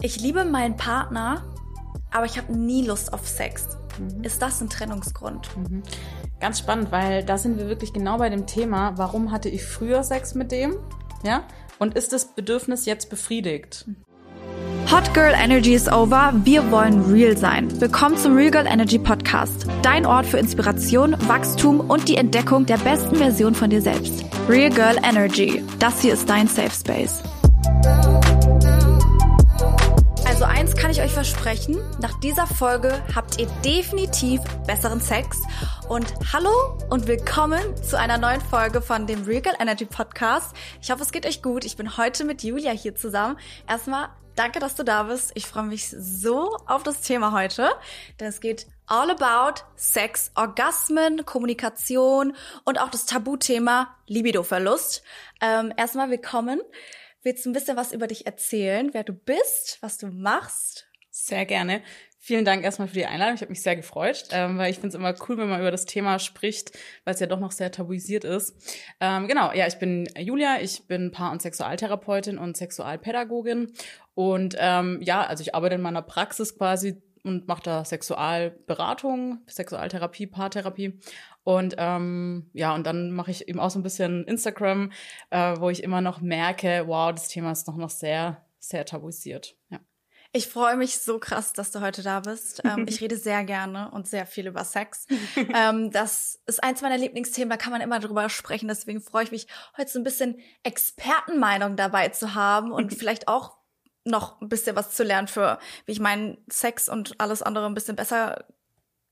Ich liebe meinen Partner, aber ich habe nie Lust auf Sex. Mhm. Ist das ein Trennungsgrund? Mhm. Ganz spannend, weil da sind wir wirklich genau bei dem Thema, warum hatte ich früher Sex mit dem? Ja? Und ist das Bedürfnis jetzt befriedigt? Hot Girl Energy is over. Wir wollen real sein. Willkommen zum Real Girl Energy Podcast. Dein Ort für Inspiration, Wachstum und die Entdeckung der besten Version von dir selbst. Real Girl Energy. Das hier ist dein Safe Space. Kann ich euch versprechen, nach dieser Folge habt ihr definitiv besseren Sex. Und hallo und willkommen zu einer neuen Folge von dem Regal Energy Podcast. Ich hoffe, es geht euch gut. Ich bin heute mit Julia hier zusammen. Erstmal danke, dass du da bist. Ich freue mich so auf das Thema heute, denn es geht all about Sex, Orgasmen, Kommunikation und auch das Tabuthema Libidoverlust. Ähm, erstmal willkommen. Willst du ein bisschen was über dich erzählen, wer du bist, was du machst? Sehr gerne. Vielen Dank erstmal für die Einladung. Ich habe mich sehr gefreut, ähm, weil ich finde es immer cool, wenn man über das Thema spricht, weil es ja doch noch sehr tabuisiert ist. Ähm, genau, ja, ich bin Julia, ich bin Paar- und Sexualtherapeutin und Sexualpädagogin. Und ähm, ja, also ich arbeite in meiner Praxis quasi und mache da Sexualberatung, Sexualtherapie, Paartherapie. Und ähm, ja, und dann mache ich eben auch so ein bisschen Instagram, äh, wo ich immer noch merke, wow, das Thema ist noch, noch sehr, sehr tabuisiert. Ja. Ich freue mich so krass, dass du heute da bist. Ähm, ich rede sehr gerne und sehr viel über Sex. ähm, das ist eins meiner Lieblingsthemen, da kann man immer drüber sprechen. Deswegen freue ich mich, heute so ein bisschen Expertenmeinung dabei zu haben und vielleicht auch noch ein bisschen was zu lernen für, wie ich meinen Sex und alles andere ein bisschen besser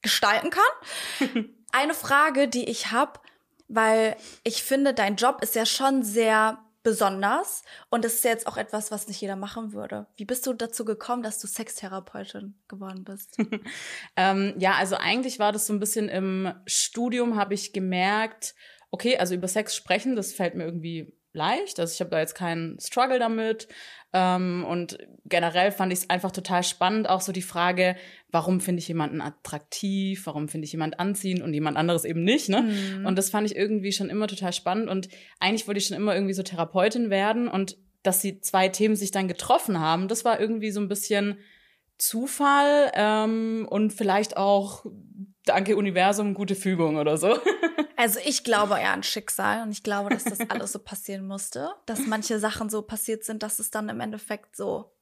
gestalten kann. Eine Frage, die ich habe, weil ich finde, dein Job ist ja schon sehr besonders und es ist ja jetzt auch etwas, was nicht jeder machen würde. Wie bist du dazu gekommen, dass du Sextherapeutin geworden bist? ähm, ja, also eigentlich war das so ein bisschen im Studium, habe ich gemerkt, okay, also über Sex sprechen, das fällt mir irgendwie leicht. Also ich habe da jetzt keinen Struggle damit. Ähm, und generell fand ich es einfach total spannend, auch so die Frage, warum finde ich jemanden attraktiv, warum finde ich jemand anziehend und jemand anderes eben nicht. Ne? Mhm. Und das fand ich irgendwie schon immer total spannend. Und eigentlich wollte ich schon immer irgendwie so Therapeutin werden. Und dass die zwei Themen sich dann getroffen haben, das war irgendwie so ein bisschen Zufall ähm, und vielleicht auch danke Universum, gute Fügung oder so. Also ich glaube ja an Schicksal und ich glaube, dass das alles so passieren musste, dass manche Sachen so passiert sind, dass es dann im Endeffekt so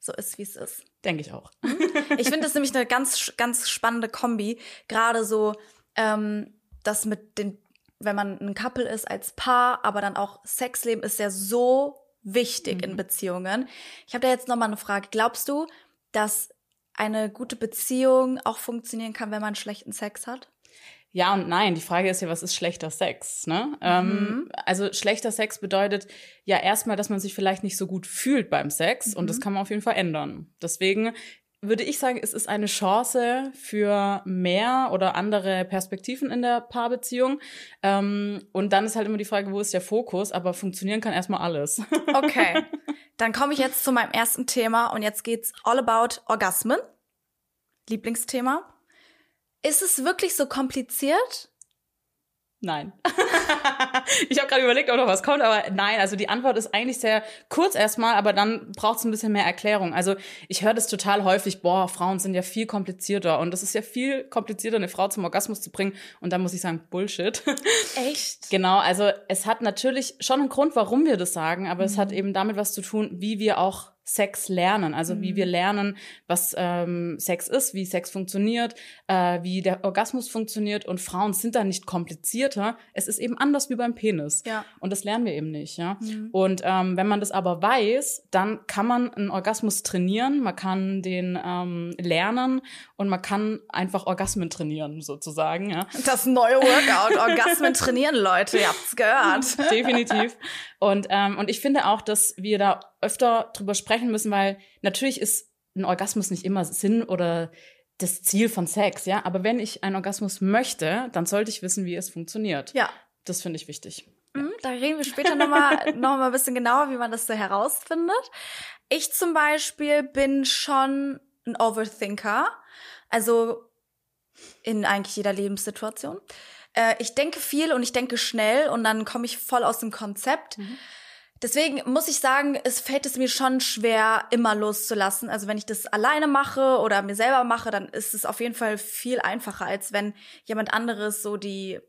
so ist, wie es ist. Denke ich auch. Mhm. Ich finde das nämlich eine ganz ganz spannende Kombi, gerade so ähm, das mit den, wenn man ein Couple ist als Paar, aber dann auch Sexleben ist ja so wichtig mhm. in Beziehungen. Ich habe da jetzt noch mal eine Frage. Glaubst du, dass eine gute Beziehung auch funktionieren kann, wenn man schlechten Sex hat? Ja und nein. Die Frage ist ja, was ist schlechter Sex? Ne? Ähm, mhm. Ähm, also schlechter Sex bedeutet ja erstmal, dass man sich vielleicht nicht so gut fühlt beim Sex mhm. und das mhm. kann man auf jeden Fall ändern. Deswegen würde ich sagen, es ist eine Chance für mehr oder andere Perspektiven in der Paarbeziehung. Ähm, und dann ist halt immer die Frage, wo ist der Fokus? Aber funktionieren kann erstmal alles. Okay, dann komme ich jetzt zu meinem ersten Thema und jetzt geht's all about Orgasmen. Lieblingsthema. Ist es wirklich so kompliziert? Nein. ich habe gerade überlegt, ob noch was kommt, aber nein. Also die Antwort ist eigentlich sehr kurz erstmal, aber dann braucht es ein bisschen mehr Erklärung. Also ich höre das total häufig, boah, Frauen sind ja viel komplizierter und es ist ja viel komplizierter, eine Frau zum Orgasmus zu bringen. Und dann muss ich sagen, Bullshit. Echt? genau, also es hat natürlich schon einen Grund, warum wir das sagen, aber mhm. es hat mhm. eben damit was zu tun, wie wir auch Sex lernen, also mhm. wie wir mhm. lernen, was ähm, Sex ist, wie Sex funktioniert, äh, wie der Orgasmus funktioniert und Frauen sind da nicht komplizierter. Es ist eben anders wie beim Penis. Ja. Und das lernen wir eben nicht, ja. Mhm. Und ähm, wenn man das aber weiß, dann kann man einen Orgasmus trainieren, man kann den ähm, lernen und man kann einfach Orgasmen trainieren, sozusagen, ja. Das neue Workout, Orgasmen trainieren, Leute, ihr habt's gehört. Definitiv. Und, ähm, und ich finde auch, dass wir da öfter drüber sprechen müssen, weil natürlich ist ein Orgasmus nicht immer Sinn oder das Ziel von Sex, ja. Aber wenn ich einen Orgasmus möchte, dann sollte ich wissen, wie es funktioniert. Ja. Das finde ich wichtig. Mhm, da reden wir später nochmal noch mal ein bisschen genauer, wie man das so herausfindet. Ich zum Beispiel bin schon ein Overthinker. Also in eigentlich jeder Lebenssituation. Äh, ich denke viel und ich denke schnell und dann komme ich voll aus dem Konzept. Mhm. Deswegen muss ich sagen, es fällt es mir schon schwer, immer loszulassen. Also wenn ich das alleine mache oder mir selber mache, dann ist es auf jeden Fall viel einfacher, als wenn jemand anderes so die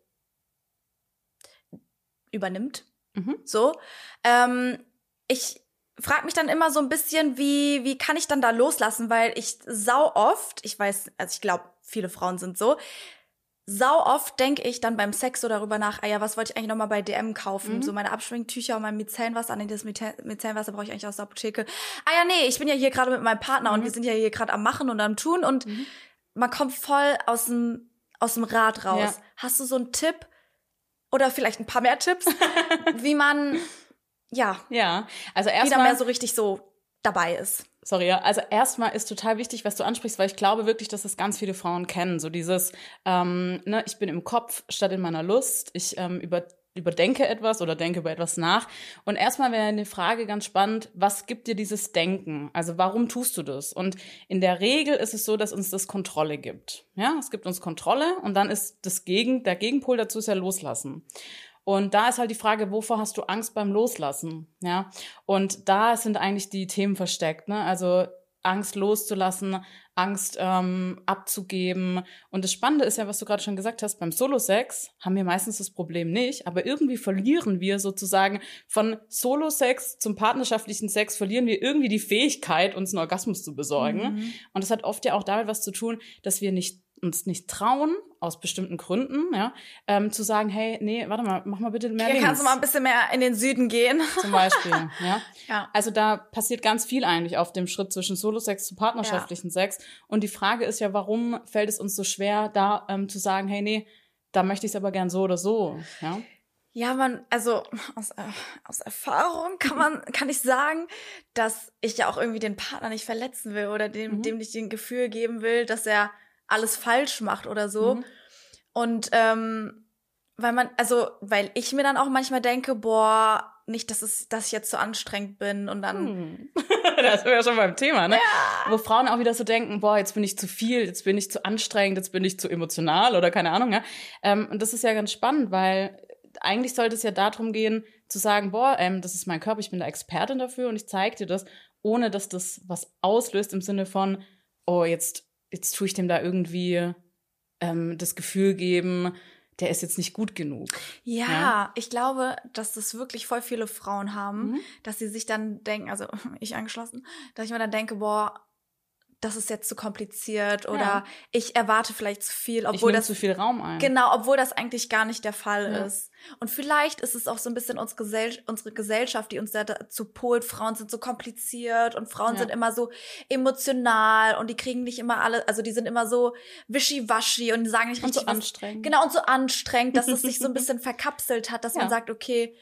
übernimmt. Mhm. So. Ähm, ich frage mich dann immer so ein bisschen, wie, wie kann ich dann da loslassen? Weil ich sau oft, ich weiß, also ich glaube, viele Frauen sind so, sau oft denke ich dann beim Sex so darüber nach, ah ja, was wollte ich eigentlich nochmal bei DM kaufen? Mhm. So meine Abschwingtücher und mein Micellenwasser. Nee, das Micellenwasser brauche ich eigentlich aus der Apotheke. Ah ja, nee, ich bin ja hier gerade mit meinem Partner mhm. und wir sind ja hier gerade am Machen und am Tun und mhm. man kommt voll aus dem, aus dem Rad raus. Ja. Hast du so einen Tipp oder vielleicht ein paar mehr Tipps, wie man, ja, ja, also erstmal wieder mehr so richtig so dabei ist? Sorry, ja. Also erstmal ist total wichtig, was du ansprichst, weil ich glaube wirklich, dass das ganz viele Frauen kennen. So dieses, ähm, ne, ich bin im Kopf statt in meiner Lust. Ich ähm, über, überdenke etwas oder denke über etwas nach. Und erstmal wäre eine Frage ganz spannend, was gibt dir dieses Denken? Also warum tust du das? Und in der Regel ist es so, dass uns das Kontrolle gibt. Ja, es gibt uns Kontrolle und dann ist das Gegen, der Gegenpol dazu ist ja loslassen. Und da ist halt die Frage, wovor hast du Angst beim Loslassen? Ja. Und da sind eigentlich die Themen versteckt, ne? Also Angst loszulassen, Angst ähm, abzugeben. Und das Spannende ist ja, was du gerade schon gesagt hast, beim Solo-Sex haben wir meistens das Problem nicht, aber irgendwie verlieren wir sozusagen von Solo-Sex zum partnerschaftlichen Sex, verlieren wir irgendwie die Fähigkeit, uns einen Orgasmus zu besorgen. Mhm. Und das hat oft ja auch damit was zu tun, dass wir nicht uns nicht trauen, aus bestimmten Gründen, ja, ähm, zu sagen, hey, nee, warte mal, mach mal bitte mehr Hier links. kannst du mal ein bisschen mehr in den Süden gehen. Zum Beispiel, ja. ja. Also da passiert ganz viel eigentlich auf dem Schritt zwischen Solo-Sex zu partnerschaftlichen ja. Sex. Und die Frage ist ja, warum fällt es uns so schwer, da ähm, zu sagen, hey, nee, da möchte ich es aber gern so oder so, ja. Ja, man, also aus, äh, aus Erfahrung kann man, kann ich sagen, dass ich ja auch irgendwie den Partner nicht verletzen will oder dem, mhm. dem nicht den Gefühl geben will, dass er alles falsch macht oder so. Mhm. Und ähm, weil man, also, weil ich mir dann auch manchmal denke, boah, nicht, dass es, dass ich jetzt so anstrengend bin und dann. Hm. da sind wir ja schon beim Thema, ne? Ja. Wo Frauen auch wieder so denken, boah, jetzt bin ich zu viel, jetzt bin ich zu anstrengend, jetzt bin ich zu emotional oder keine Ahnung, ja. Ähm, und das ist ja ganz spannend, weil eigentlich sollte es ja darum gehen, zu sagen, boah, ähm, das ist mein Körper, ich bin da Expertin dafür und ich zeige dir das, ohne dass das was auslöst im Sinne von, oh, jetzt jetzt tue ich dem da irgendwie ähm, das Gefühl geben, der ist jetzt nicht gut genug. Ja, ja, ich glaube, dass das wirklich voll viele Frauen haben, mhm. dass sie sich dann denken, also ich angeschlossen, dass ich mir dann denke, boah, das ist jetzt zu kompliziert oder ja. ich erwarte vielleicht zu viel, obwohl das zu viel Raum ein. Genau, obwohl das eigentlich gar nicht der Fall ja. ist. Und vielleicht ist es auch so ein bisschen unsere, Gesell unsere Gesellschaft, die uns dazu polt, Frauen sind so kompliziert und Frauen ja. sind immer so emotional und die kriegen nicht immer alle, also die sind immer so wischiwaschi und sagen nicht richtig und so was, anstrengend. Genau, und so anstrengend, dass es sich so ein bisschen verkapselt hat, dass man sagt, okay,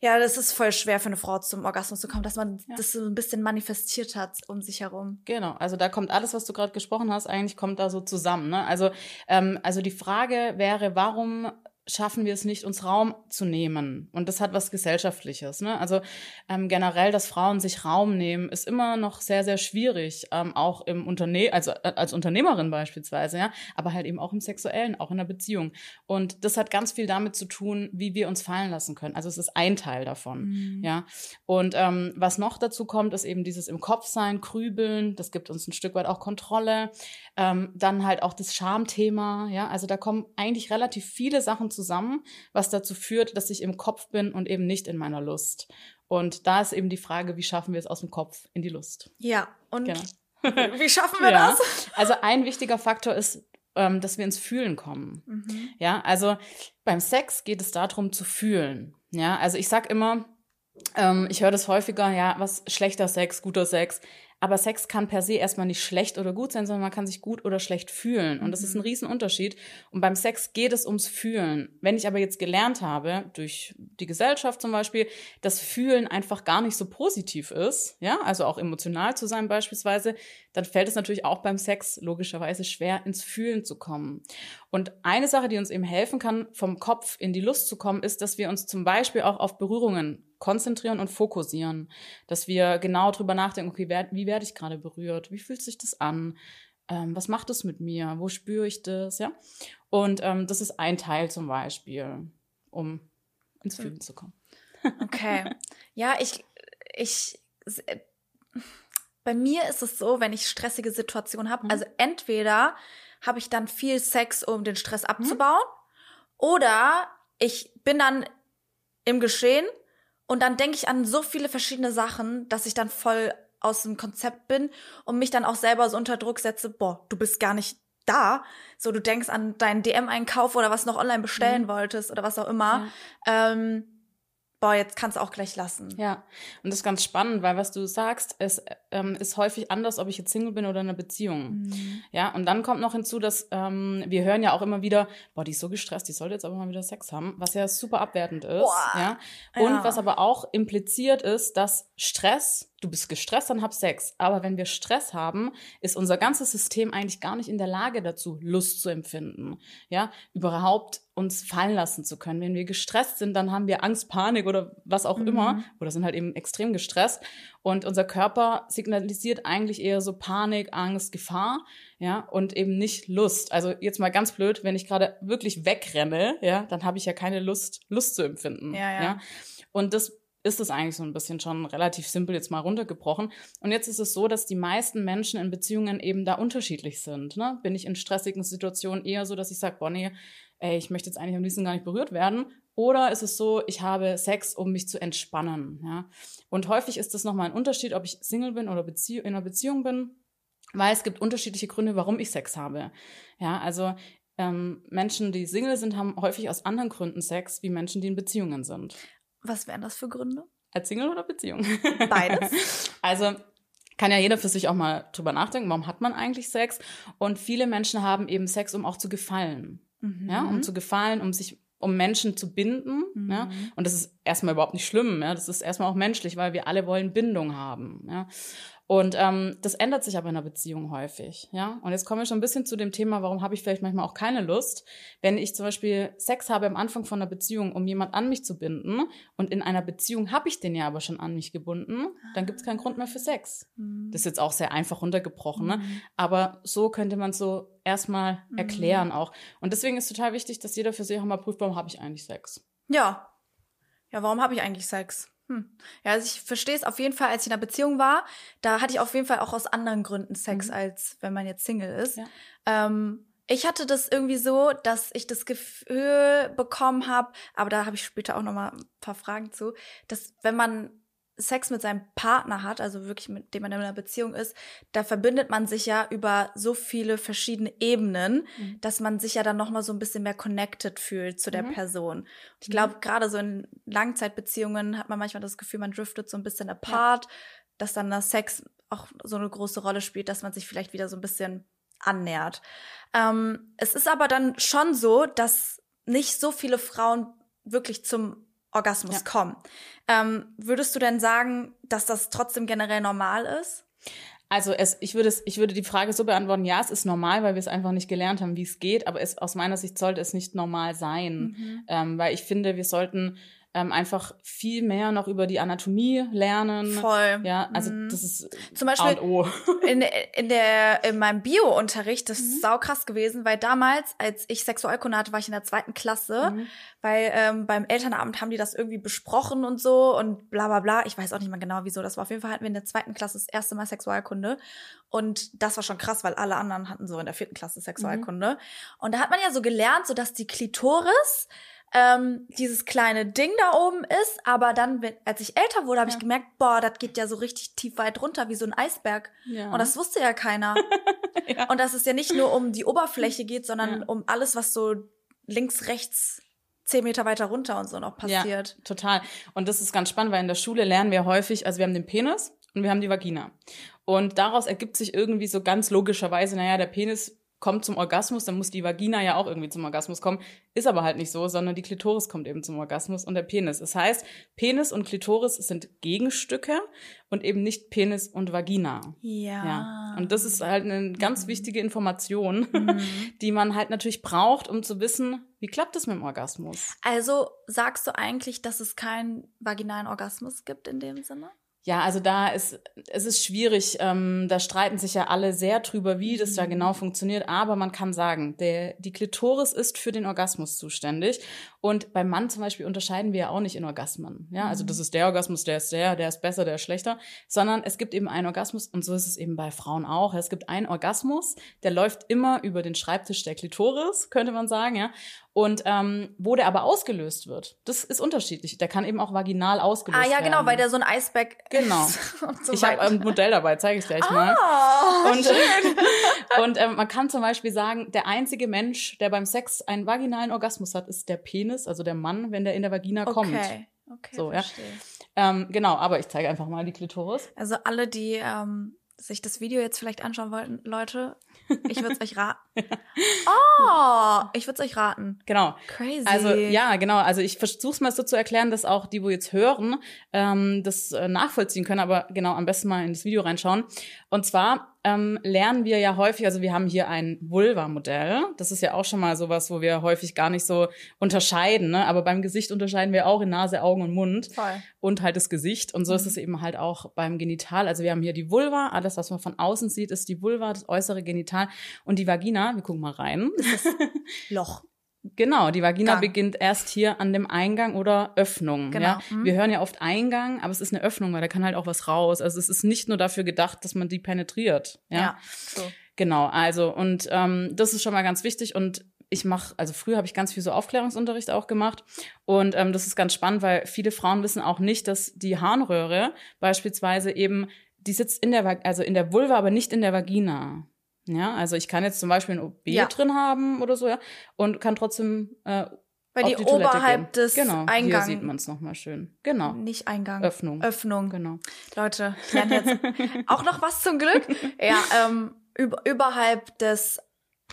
ja, das ist voll schwer für eine Frau zum Orgasmus zu kommen, dass man ja. das so ein bisschen manifestiert hat um sich herum. Genau, also da kommt alles, was du gerade gesprochen hast, eigentlich kommt da so zusammen. Ne? Also, ähm, also die Frage wäre, warum schaffen wir es nicht, uns Raum zu nehmen. Und das hat was Gesellschaftliches. Ne? Also ähm, generell, dass Frauen sich Raum nehmen, ist immer noch sehr, sehr schwierig. Ähm, auch im Unternehmen, also äh, als Unternehmerin beispielsweise, ja, aber halt eben auch im Sexuellen, auch in der Beziehung. Und das hat ganz viel damit zu tun, wie wir uns fallen lassen können. Also es ist ein Teil davon. Mhm. Ja. Und ähm, was noch dazu kommt, ist eben dieses im Kopf sein, Krübeln, das gibt uns ein Stück weit auch Kontrolle. Ähm, dann halt auch das Schamthema, ja. Also da kommen eigentlich relativ viele Sachen zusammen, was dazu führt, dass ich im Kopf bin und eben nicht in meiner Lust. Und da ist eben die Frage, wie schaffen wir es aus dem Kopf in die Lust? Ja, und genau. wie schaffen wir ja. das? Also ein wichtiger Faktor ist, ähm, dass wir ins Fühlen kommen. Mhm. Ja, also beim Sex geht es darum zu fühlen. Ja, also ich sag immer, ähm, ich höre das häufiger, ja, was schlechter Sex, guter Sex. Aber Sex kann per se erstmal nicht schlecht oder gut sein, sondern man kann sich gut oder schlecht fühlen. Und das ist ein Riesenunterschied. Und beim Sex geht es ums Fühlen. Wenn ich aber jetzt gelernt habe, durch die Gesellschaft zum Beispiel, dass Fühlen einfach gar nicht so positiv ist, ja, also auch emotional zu sein beispielsweise, dann fällt es natürlich auch beim Sex logischerweise schwer, ins Fühlen zu kommen. Und eine Sache, die uns eben helfen kann, vom Kopf in die Lust zu kommen, ist, dass wir uns zum Beispiel auch auf Berührungen konzentrieren und fokussieren. Dass wir genau drüber nachdenken, okay, wer, wie werde ich gerade berührt? Wie fühlt sich das an? Ähm, was macht es mit mir? Wo spüre ich das? Ja. Und ähm, das ist ein Teil zum Beispiel, um ins hm. Fühlen zu kommen. Okay. Ja, ich, ich, bei mir ist es so, wenn ich stressige Situationen habe, mhm. also entweder habe ich dann viel Sex, um den Stress mhm. abzubauen, mhm. oder ich bin dann im Geschehen und dann denke ich an so viele verschiedene Sachen, dass ich dann voll aus dem Konzept bin und mich dann auch selber so unter Druck setze, boah, du bist gar nicht da. So, du denkst an deinen DM-Einkauf oder was noch online bestellen mhm. wolltest oder was auch immer. Ja. Ähm, boah, jetzt kannst du auch gleich lassen. Ja, und das ist ganz spannend, weil was du sagst, es ähm, ist häufig anders, ob ich jetzt Single bin oder in einer Beziehung. Mhm. Ja, und dann kommt noch hinzu, dass ähm, wir hören ja auch immer wieder, boah, die ist so gestresst, die sollte jetzt aber mal wieder Sex haben, was ja super abwertend ist. Boah. Ja, und ja. was aber auch impliziert ist, dass Stress du bist gestresst, dann hab Sex. Aber wenn wir Stress haben, ist unser ganzes System eigentlich gar nicht in der Lage dazu, Lust zu empfinden. Ja, überhaupt uns fallen lassen zu können. Wenn wir gestresst sind, dann haben wir Angst, Panik oder was auch mhm. immer oder sind halt eben extrem gestresst. Und unser Körper signalisiert eigentlich eher so Panik, Angst, Gefahr, ja, und eben nicht Lust. Also jetzt mal ganz blöd, wenn ich gerade wirklich wegrenne, ja, dann habe ich ja keine Lust, Lust zu empfinden. Ja, ja. ja? Und das ist es eigentlich so ein bisschen schon relativ simpel jetzt mal runtergebrochen. Und jetzt ist es so, dass die meisten Menschen in Beziehungen eben da unterschiedlich sind. Ne? Bin ich in stressigen Situationen eher so, dass ich sage, boah, nee, ey, ich möchte jetzt eigentlich am liebsten gar nicht berührt werden. Oder ist es so, ich habe Sex, um mich zu entspannen. Ja? Und häufig ist das nochmal ein Unterschied, ob ich Single bin oder Bezie in einer Beziehung bin, weil es gibt unterschiedliche Gründe, warum ich Sex habe. Ja, also ähm, Menschen, die Single sind, haben häufig aus anderen Gründen Sex, wie Menschen, die in Beziehungen sind. Was wären das für Gründe? Als Single oder Beziehung? Beides. also kann ja jeder für sich auch mal drüber nachdenken, warum hat man eigentlich Sex? Und viele Menschen haben eben Sex, um auch zu gefallen. Mhm. Ja, um zu gefallen, um sich um Menschen zu binden. Mhm. Ja? Und das ist erstmal überhaupt nicht schlimm. Ja? Das ist erstmal auch menschlich, weil wir alle wollen Bindung haben. Ja? Und ähm, das ändert sich aber in einer Beziehung häufig, ja. Und jetzt kommen wir schon ein bisschen zu dem Thema, warum habe ich vielleicht manchmal auch keine Lust, wenn ich zum Beispiel Sex habe am Anfang von einer Beziehung, um jemand an mich zu binden, und in einer Beziehung habe ich den ja aber schon an mich gebunden, dann gibt es keinen Grund mehr für Sex. Mhm. Das ist jetzt auch sehr einfach runtergebrochen, ne? Mhm. Aber so könnte man so erstmal mhm. erklären auch. Und deswegen ist total wichtig, dass jeder für sich auch mal prüft, warum habe ich eigentlich Sex? Ja. Ja, warum habe ich eigentlich Sex? Hm. Ja, also ich verstehe es auf jeden Fall, als ich in einer Beziehung war, da hatte ich auf jeden Fall auch aus anderen Gründen Sex, mhm. als wenn man jetzt Single ist. Ja. Ähm, ich hatte das irgendwie so, dass ich das Gefühl bekommen habe, aber da habe ich später auch noch mal ein paar Fragen zu, dass wenn man Sex mit seinem Partner hat, also wirklich mit dem man in einer Beziehung ist, da verbindet man sich ja über so viele verschiedene Ebenen, mhm. dass man sich ja dann noch mal so ein bisschen mehr connected fühlt zu der mhm. Person. Und ich mhm. glaube, gerade so in Langzeitbeziehungen hat man manchmal das Gefühl, man driftet so ein bisschen apart, ja. dass dann das Sex auch so eine große Rolle spielt, dass man sich vielleicht wieder so ein bisschen annähert. Ähm, es ist aber dann schon so, dass nicht so viele Frauen wirklich zum Orgasmus ja. kommen. Ähm, würdest du denn sagen, dass das trotzdem generell normal ist? Also es, ich würde es, ich würde die Frage so beantworten, ja, es ist normal, weil wir es einfach nicht gelernt haben, wie es geht, aber es, aus meiner Sicht sollte es nicht normal sein. Mhm. Ähm, weil ich finde, wir sollten ähm, einfach viel mehr noch über die Anatomie lernen. Voll. Ja, also mhm. das ist zum Beispiel in, in der in meinem Bio-Unterricht, das mhm. ist saukrass gewesen, weil damals, als ich Sexualkunde hatte, war ich in der zweiten Klasse, mhm. weil ähm, beim Elternabend haben die das irgendwie besprochen und so und bla bla bla. Ich weiß auch nicht mal genau, wieso das war. Auf jeden Fall hatten wir in der zweiten Klasse das erste Mal Sexualkunde und das war schon krass, weil alle anderen hatten so in der vierten Klasse Sexualkunde. Mhm. Und da hat man ja so gelernt, so dass die Klitoris ähm, dieses kleine Ding da oben ist, aber dann, als ich älter wurde, habe ja. ich gemerkt, boah, das geht ja so richtig tief weit runter, wie so ein Eisberg. Ja. Und das wusste ja keiner. ja. Und dass es ja nicht nur um die Oberfläche geht, sondern um alles, was so links, rechts, zehn Meter weiter runter und so noch passiert. Ja, total. Und das ist ganz spannend, weil in der Schule lernen wir häufig, also wir haben den Penis und wir haben die Vagina. Und daraus ergibt sich irgendwie so ganz logischerweise, naja, der Penis kommt zum Orgasmus, dann muss die Vagina ja auch irgendwie zum Orgasmus kommen. Ist aber halt nicht so, sondern die Klitoris kommt eben zum Orgasmus und der Penis. Das heißt, Penis und Klitoris sind Gegenstücke und eben nicht Penis und Vagina. Ja. Ja. Und das ist halt eine ganz wichtige Information, die man halt natürlich braucht, um zu wissen, wie klappt es mit dem Orgasmus. Also sagst du eigentlich, dass es keinen vaginalen Orgasmus gibt in dem Sinne? Ja, also da ist es ist schwierig. Ähm, da streiten sich ja alle sehr drüber, wie das da genau funktioniert. Aber man kann sagen, der die Klitoris ist für den Orgasmus zuständig. Und beim Mann zum Beispiel unterscheiden wir ja auch nicht in Orgasmen. Ja, also das ist der Orgasmus, der ist der, der ist besser, der ist schlechter. Sondern es gibt eben einen Orgasmus und so ist es eben bei Frauen auch. Es gibt einen Orgasmus, der läuft immer über den Schreibtisch der Klitoris, könnte man sagen, ja. Und ähm, wo der aber ausgelöst wird, das ist unterschiedlich. Der kann eben auch vaginal ausgelöst Ah werden. ja, genau, weil der so ein Eisberg Genau. ist so ich habe ein Modell dabei, zeige ich gleich mal. Ah, Und, und ähm, man kann zum Beispiel sagen, der einzige Mensch, der beim Sex einen vaginalen Orgasmus hat, ist der Penis, also der Mann, wenn der in der Vagina kommt. okay. Okay, So, ja. Ähm, genau, aber ich zeige einfach mal die Klitoris. Also alle, die ähm, sich das Video jetzt vielleicht anschauen wollten, Leute, ich würde es euch raten. Oh, ich würde es euch raten. Genau. Crazy. Also ja, genau. Also ich versuche es mal so zu erklären, dass auch die, wo jetzt hören, ähm, das äh, nachvollziehen können. Aber genau, am besten mal in das Video reinschauen. Und zwar ähm, lernen wir ja häufig, also wir haben hier ein Vulva-Modell. Das ist ja auch schon mal sowas, wo wir häufig gar nicht so unterscheiden. Ne? Aber beim Gesicht unterscheiden wir auch in Nase, Augen und Mund. Voll. Und halt das Gesicht. Und so ist es eben halt auch beim Genital. Also wir haben hier die Vulva. Alles, was man von außen sieht, ist die Vulva, das äußere Genital. Und die Vagina, wir gucken mal rein. Loch. Genau, die Vagina Gang. beginnt erst hier an dem Eingang oder Öffnung. Genau, Ja? mhm. Wir hören ja oft Eingang, aber es ist eine Öffnung, weil da kann halt auch was raus. Also es ist nicht nur dafür gedacht, dass man die penetriert. Ja, Ja. so. genau. Also und ähm, das ist schon mal ganz wichtig und ich mache, also früher habe ich ganz viel so Aufklärungsunterricht auch gemacht und ähm, das ist ganz spannend, weil viele Frauen wissen auch nicht, dass die Harnröhre beispielsweise eben, die sitzt in der, also in der Vulva, aber nicht in der Vagina. Ja, also ich kann jetzt zum Beispiel ein OB Ja. drin haben oder so, ja, und kann trotzdem äh, Weil auf die, die Toilette oberhalb gehen. des genau, Eingangs. Hier sieht man es nochmal schön. Genau. Nicht Eingang. Öffnung. Öffnung. Genau. Leute, ich lerne jetzt auch noch was zum Glück. Ja, ähm, über, überhalb des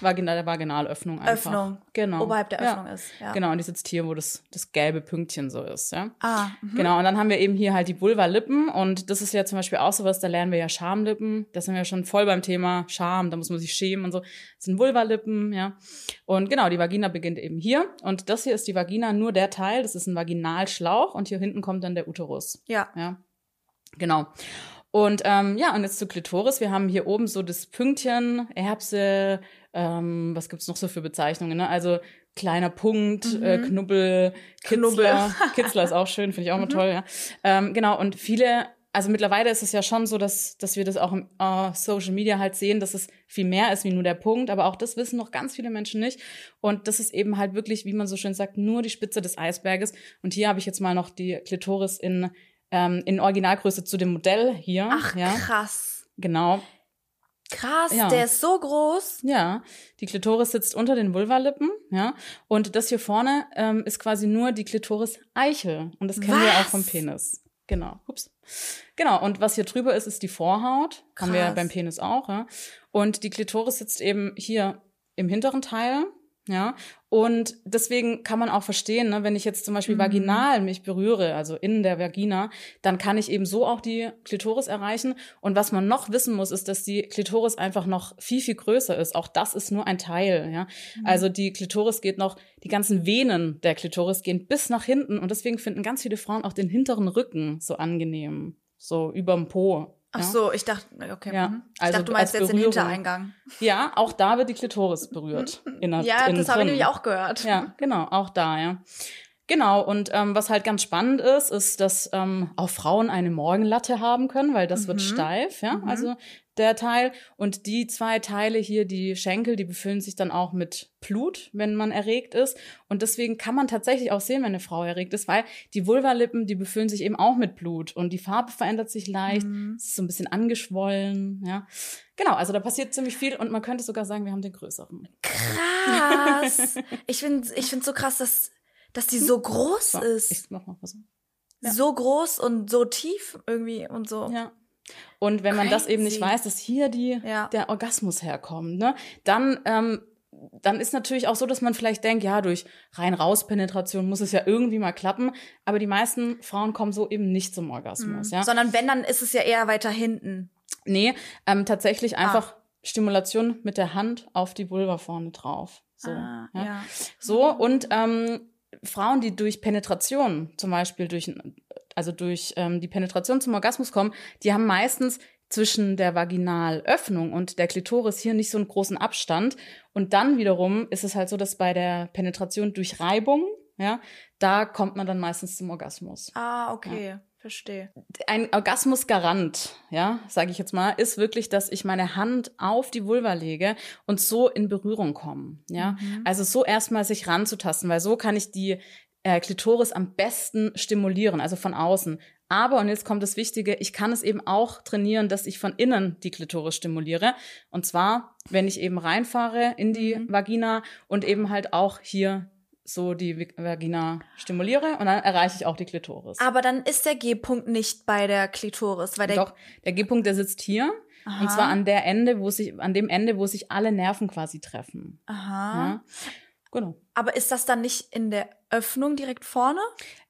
Vagina, der Vaginalöffnung einfach. Öffnung. Genau. Oberhalb der Ja. Öffnung ist. Ja. Genau, und die sitzt hier, wo das, das gelbe Pünktchen so ist, ja. Ah, mhm. Genau, und dann haben wir eben hier halt die Vulva-Lippen und das ist ja zum Beispiel auch sowas, da lernen wir ja Schamlippen. Da sind wir ja schon voll beim Thema Scham, da muss man sich schämen und so. Das sind Vulva-Lippen, ja. Und genau, die Vagina beginnt eben hier und das hier ist die Vagina, nur der Teil, das ist ein Vaginalschlauch und hier hinten kommt dann der Uterus. ja. Ja, genau. Und ähm, ja, und jetzt zu Klitoris. Wir haben hier oben so das Pünktchen, Erbse, ähm, was gibt's noch so für Bezeichnungen? Ne? Also kleiner Punkt, äh, Knubbel, Kitzler. Kitzler ist auch schön, finde ich auch mal toll, ja. Ähm, genau, und viele, also mittlerweile ist es ja schon so, dass, dass wir das auch im äh, Social Media halt sehen, dass es viel mehr ist wie nur der Punkt, aber auch das wissen noch ganz viele Menschen nicht. Und das ist eben halt wirklich, wie man so schön sagt, nur die Spitze des Eisberges. Und hier habe ich jetzt mal noch die Klitoris in, ähm, in Originalgröße zu dem Modell hier. Ach, ja, krass. genau. Krass, Ja. der ist so groß. Ja, die Klitoris sitzt unter den Vulvalippen, ja. Und das hier vorne ähm, ist quasi nur die Klitoris-Eichel. Und das kennen wir auch Was? vom Penis. Genau. Ups. Genau. Und was hier drüber ist, ist die Vorhaut. Haben wir Krass. beim Penis auch, ja. Und die Klitoris sitzt eben hier im hinteren Teil, ja. Und deswegen kann man auch verstehen, ne, wenn ich jetzt zum Beispiel Mhm. vaginal mich berühre, also in der Vagina, dann kann ich eben so auch die Klitoris erreichen. Und was man noch wissen muss, ist, dass die Klitoris einfach noch viel, viel größer ist. Auch das ist nur ein Teil, ja. Mhm. Also die Klitoris geht noch, die ganzen Venen der Klitoris gehen bis nach hinten. Und deswegen finden ganz viele Frauen auch den hinteren Rücken so angenehm. So überm Po. Ach so, ich dachte, okay. Ja, mhm. Ich also dachte, du meinst jetzt den. Hintereingang. Ja, auch da wird die Klitoris berührt. Inner, Ja, innen das habe ich nämlich auch gehört. Ja, genau, auch da, ja. Genau, und ähm, was halt ganz spannend ist, ist, dass ähm, auch Frauen eine Morgenlatte haben können, weil das wird Mhm. steif, ja, Mhm. also der Teil. Und die zwei Teile hier, die Schenkel, die befüllen sich dann auch mit Blut, wenn man erregt ist. Und deswegen kann man tatsächlich auch sehen, wenn eine Frau erregt ist, weil die Vulvalippen, die befüllen sich eben auch mit Blut und die Farbe verändert sich leicht, Mhm. es ist so ein bisschen angeschwollen, ja. Genau, also da passiert ziemlich viel und man könnte sogar sagen, wir haben den größeren. Krass. ich finde ich find so krass, dass, dass die so groß So, ist. ich mach mal was. ja. So groß und so tief irgendwie und so. Ja. Und wenn man das eben nicht Crazy. weiß, dass hier die, Ja. der Orgasmus herkommt, ne, dann, ähm, dann ist natürlich auch so, dass man vielleicht denkt, ja, durch Rein-Raus-Penetration muss es ja irgendwie mal klappen. Aber die meisten Frauen kommen so eben nicht zum Orgasmus, ja. Sondern wenn, dann ist es ja eher weiter hinten. Nee, ähm, tatsächlich einfach Ah. Stimulation mit der Hand auf die Vulva vorne drauf. So, Ah, ja. ja. So, und ähm, Frauen, die durch Penetration, zum Beispiel durch, also durch ähm, die Penetration zum Orgasmus kommen, die haben meistens zwischen der Vaginalöffnung und der Klitoris hier nicht so einen großen Abstand. Und dann wiederum ist es halt so, dass bei der Penetration durch Reibung, ja, da kommt man dann meistens zum Orgasmus Ah, okay. Verstehe. ein Orgasmusgarant, ja, sage ich jetzt mal, ist wirklich, dass ich meine Hand auf die Vulva lege und so in Berührung komme, ja. Mhm. Also so erstmal sich ranzutasten, weil so kann ich die äh, Klitoris am besten stimulieren, also von außen. Aber, und jetzt kommt das Wichtige, ich kann es eben auch trainieren, dass ich von innen die Klitoris stimuliere. Und zwar, wenn ich eben reinfahre in die Mhm. Vagina und eben halt auch hier so die Vagina stimuliere und dann erreiche ich auch die Klitoris. Aber dann ist der G-Punkt nicht bei der Klitoris, weil der Doch, der G-Punkt, der sitzt hier. Aha. Und zwar an der Ende, wo sich, an dem Ende, wo sich alle Nerven quasi treffen. Aha. Ja. Genau. Aber ist das dann nicht in der Öffnung direkt vorne?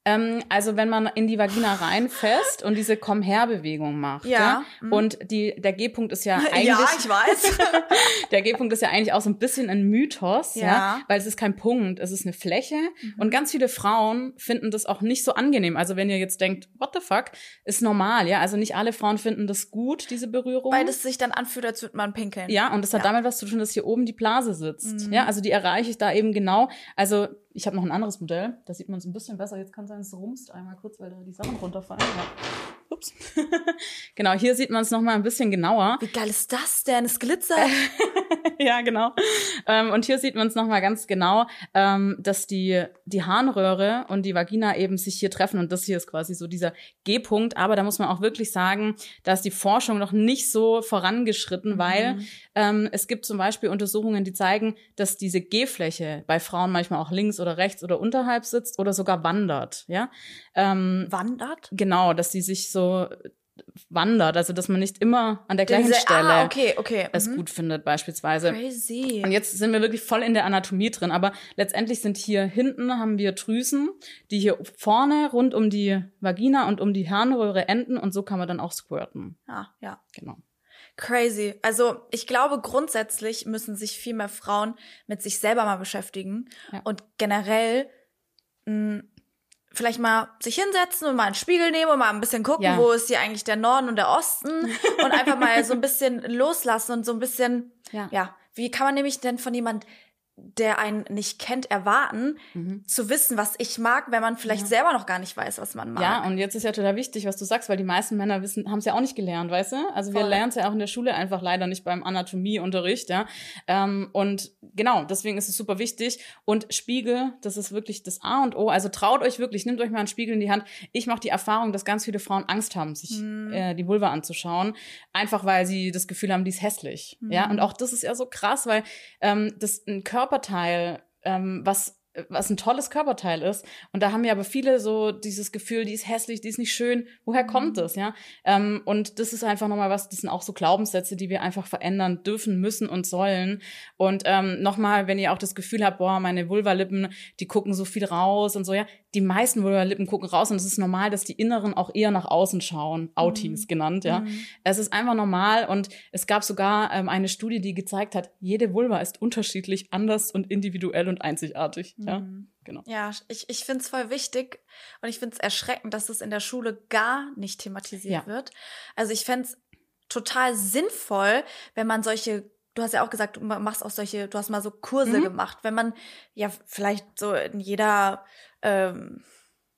Ähm, also wenn man in die Vagina reinfasst und diese Komm-her-Bewegung macht. Ja. Ja. Mhm. Und die, der G-Punkt ist ja eigentlich. weiß. der G-Punkt ist ja eigentlich auch so ein bisschen ein Mythos, ja. Ja. Mhm. weil es ist kein Punkt, es ist eine Fläche. Und ganz viele Frauen finden das auch nicht so angenehm. Also wenn ihr jetzt denkt, what the fuck, ist normal, ja. Also nicht alle Frauen finden das gut, diese Berührung. Weil das sich dann anfühlt, als würde man pinkeln. Ja, und das hat Ja. damit was zu tun, dass hier oben die Blase sitzt. Mhm. Ja, also die erreiche ich da eben genau. Also ich habe noch ein anderes Modell, da sieht man es ein bisschen besser. Jetzt kann es sein, es rumst einmal kurz, weil da die Sachen runterfallen. Ja. Ups. genau, hier sieht man es noch mal ein bisschen genauer. Wie geil ist das denn? Es glitzert. ja, genau. Ähm, und hier sieht man es noch mal ganz genau, ähm, dass die, die Harnröhre und die Vagina eben sich hier treffen. Und das hier ist quasi so dieser G-Punkt. Aber da muss man auch wirklich sagen, da ist die Forschung noch nicht so vorangeschritten, weil ähm, es gibt zum Beispiel Untersuchungen, die zeigen, dass diese G-Fläche bei Frauen manchmal auch links oder rechts oder unterhalb sitzt oder sogar wandert. Ja, ähm, Wandert? genau, dass die sich so wandert, also dass man nicht immer an der gleichen Diese- Stelle Ah, okay, okay. es Mhm. gut findet beispielsweise. Crazy. Und jetzt sind wir wirklich voll in der Anatomie drin, aber letztendlich sind hier hinten haben wir Drüsen, die hier vorne rund um die Vagina und um die Harnröhre enden und so kann man dann auch squirten. Ah, ja. Genau. Crazy. Also ich glaube, grundsätzlich müssen sich viel mehr Frauen mit sich selber mal beschäftigen Ja. und generell mh, vielleicht mal sich hinsetzen und mal einen Spiegel nehmen und mal ein bisschen gucken, Ja. wo ist hier eigentlich der Norden und der Osten und einfach mal so ein bisschen loslassen und so ein bisschen, Ja. ja, wie kann man nämlich denn von jemand, der einen nicht kennt, erwarten, Mhm. zu wissen, was ich mag, wenn man vielleicht selber noch gar nicht weiß, was man mag. Ja, und jetzt ist ja total wichtig, was du sagst, weil die meisten Männer wissen, haben es ja auch nicht gelernt, weißt du? Also wir Voll. lernen es ja auch in der Schule einfach leider nicht beim Anatomieunterricht, ja. Ähm, und genau, deswegen ist es super wichtig. Und Spiegel, das ist wirklich das A und O. Also traut euch wirklich, nehmt euch mal einen Spiegel in die Hand. Ich mache die Erfahrung, dass ganz viele Frauen Angst haben, sich Mhm. äh, die Vulva anzuschauen, einfach weil sie das Gefühl haben, die ist hässlich. Ja, Mhm. und auch das ist ja so krass, weil ähm, das ein Körperteil, ähm, was was ein tolles Körperteil ist. Und da haben ja aber viele so dieses Gefühl, die ist hässlich, die ist nicht schön. Woher kommt das, ja? Ähm, und das ist einfach nochmal was, das sind auch so Glaubenssätze, die wir einfach verändern dürfen, müssen und sollen. Und ähm, nochmal, wenn ihr auch das Gefühl habt, boah, meine Vulvalippen, die gucken so viel raus und so, ja, die meisten Vulvalippen gucken raus und es ist normal, dass die inneren auch eher nach außen schauen, Outies genannt, ja. Mhm. Es ist einfach normal und es gab sogar ähm, eine Studie, die gezeigt hat, jede Vulva ist unterschiedlich, anders und individuell und einzigartig. Ja, Mhm. genau. Ja, ich, ich finde es voll wichtig und ich finde es erschreckend, dass es in der Schule gar nicht thematisiert Ja. wird. Also ich fände es total sinnvoll, wenn man solche, du hast ja auch gesagt, du ma- machst auch solche, du hast mal so Kurse Mhm. gemacht, wenn man ja vielleicht so in jeder, ähm,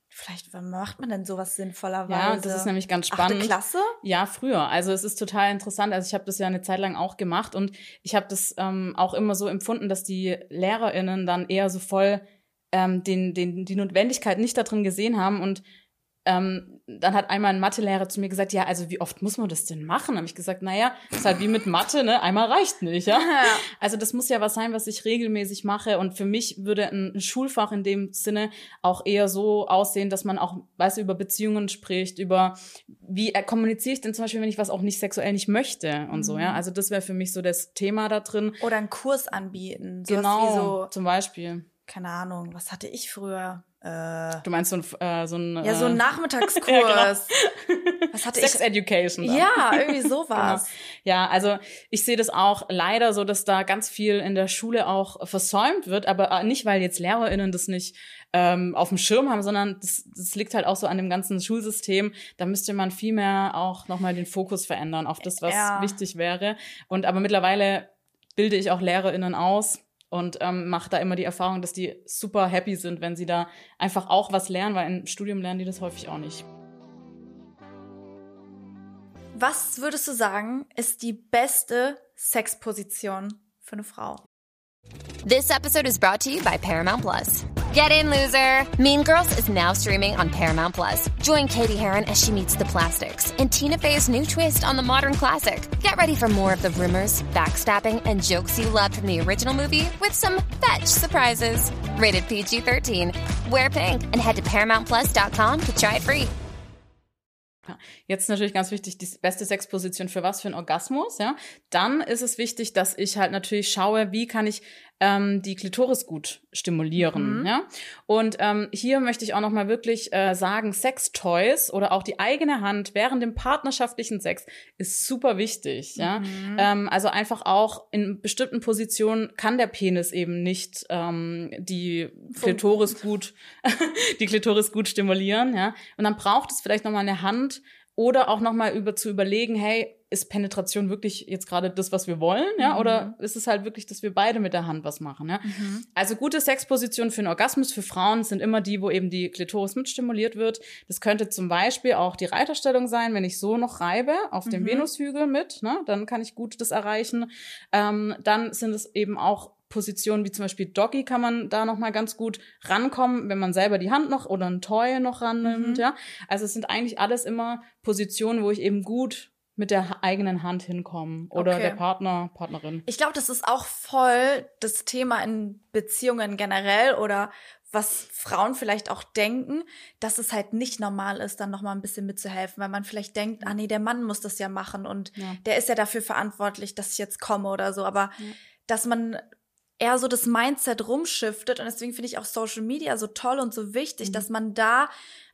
vielleicht, wann macht man denn sowas sinnvollerweise? Ja, das ist nämlich ganz Achte spannend. Klasse? Ja, früher. Also es ist total interessant. Also ich habe das ja eine Zeit lang auch gemacht und ich habe das ähm, auch immer so empfunden, dass die LehrerInnen dann eher so voll ähm, den, den, die Notwendigkeit nicht da drin gesehen haben und ähm, dann hat einmal ein Mathelehrer zu mir gesagt, ja, also wie oft muss man das denn machen? Habe ich gesagt, naja, ist halt wie mit Mathe, ne? Einmal reicht nicht, ja? Also das muss ja was sein, was ich regelmäßig mache. Und für mich würde ein, Schulfach in dem Sinne auch eher so aussehen, dass man auch, weißt du, über Beziehungen spricht, über wie äh, kommuniziere ich denn zum Beispiel, wenn ich was auch nicht sexuell nicht möchte und mhm. so, ja? Also das wäre für mich so das Thema da drin. Oder einen Kurs anbieten. Genau, so, zum Beispiel. Keine Ahnung, was hatte ich früher? Äh, du meinst so ein, äh, so ein ja so ein äh, Nachmittagskurs. ja, genau. Was hatte Sex ich? Education. Dann. Ja, irgendwie sowas. genau. Ja, also ich sehe das auch leider so, dass da ganz viel in der Schule auch versäumt wird, aber äh, nicht weil jetzt LehrerInnen das nicht ähm, auf dem Schirm haben, sondern das, das liegt halt auch so an dem ganzen Schulsystem. Da müsste man viel mehr auch nochmal den Fokus verändern auf das, was ja. wichtig wäre. Und aber mittlerweile bilde ich auch LehrerInnen aus und ähm, mache da immer die Erfahrung, dass die super happy sind, wenn sie da einfach auch was lernen, weil im Studium lernen die das häufig auch nicht. Was würdest du sagen, ist die beste Sexposition für eine Frau? This episode is brought to you by Paramount Plus. Get in, loser! Mean Girls is now streaming on Paramount Plus. Join Katie Heron as she meets the plastics in Tina Fey's new twist on the modern classic. Get ready for more of the rumors, backstabbing, and jokes you loved from the original movie with some fetch surprises. Rated PG 13. Wear pink and head to ParamountPlus.com to try it free. Jetzt natürlich ganz wichtig, die beste Sexposition für was? Für einen Orgasmus, ja. Dann ist es wichtig, dass ich halt natürlich schaue, wie kann ich ähm, die Klitoris gut stimulieren, mhm. ja. Und ähm, hier möchte ich auch noch mal wirklich äh, sagen, Sextoys oder auch die eigene Hand während dem partnerschaftlichen Sex ist super wichtig, ja. Mhm. Ähm, also einfach auch in bestimmten Positionen kann der Penis eben nicht ähm, die Klitoris gut, die Klitoris gut stimulieren, ja. Und dann braucht es vielleicht noch mal eine Hand oder auch noch mal über zu überlegen, hey, ist Penetration wirklich jetzt gerade das, was wir wollen, ja? Mhm. Oder ist es halt wirklich, dass wir beide mit der Hand was machen, ja? Mhm. Also gute Sexpositionen für einen Orgasmus für Frauen sind immer die, wo eben die Klitoris mitstimuliert wird. Das könnte zum Beispiel auch die Reiterstellung sein, wenn ich so noch reibe auf dem mhm. Venushügel mit, ne? Dann kann ich gut das erreichen. Ähm, dann sind es eben auch Positionen wie zum Beispiel Doggy kann man da noch mal ganz gut rankommen, wenn man selber die Hand noch oder ein Toy noch rannimmt, mhm. ja. Also es sind eigentlich alles immer Positionen, wo ich eben gut mit der eigenen Hand hinkommen oder okay. der Partner, Partnerin. Ich glaube, das ist auch voll das Thema in Beziehungen generell oder was Frauen vielleicht auch denken, dass es halt nicht normal ist, dann noch mal ein bisschen mitzuhelfen, weil man vielleicht denkt, ah nee, der Mann muss das ja machen und ja. der ist ja dafür verantwortlich, dass ich jetzt komme oder so, aber ja. dass man eher so das Mindset rumschiftet und deswegen finde ich auch Social Media so toll und so wichtig, mhm. dass man da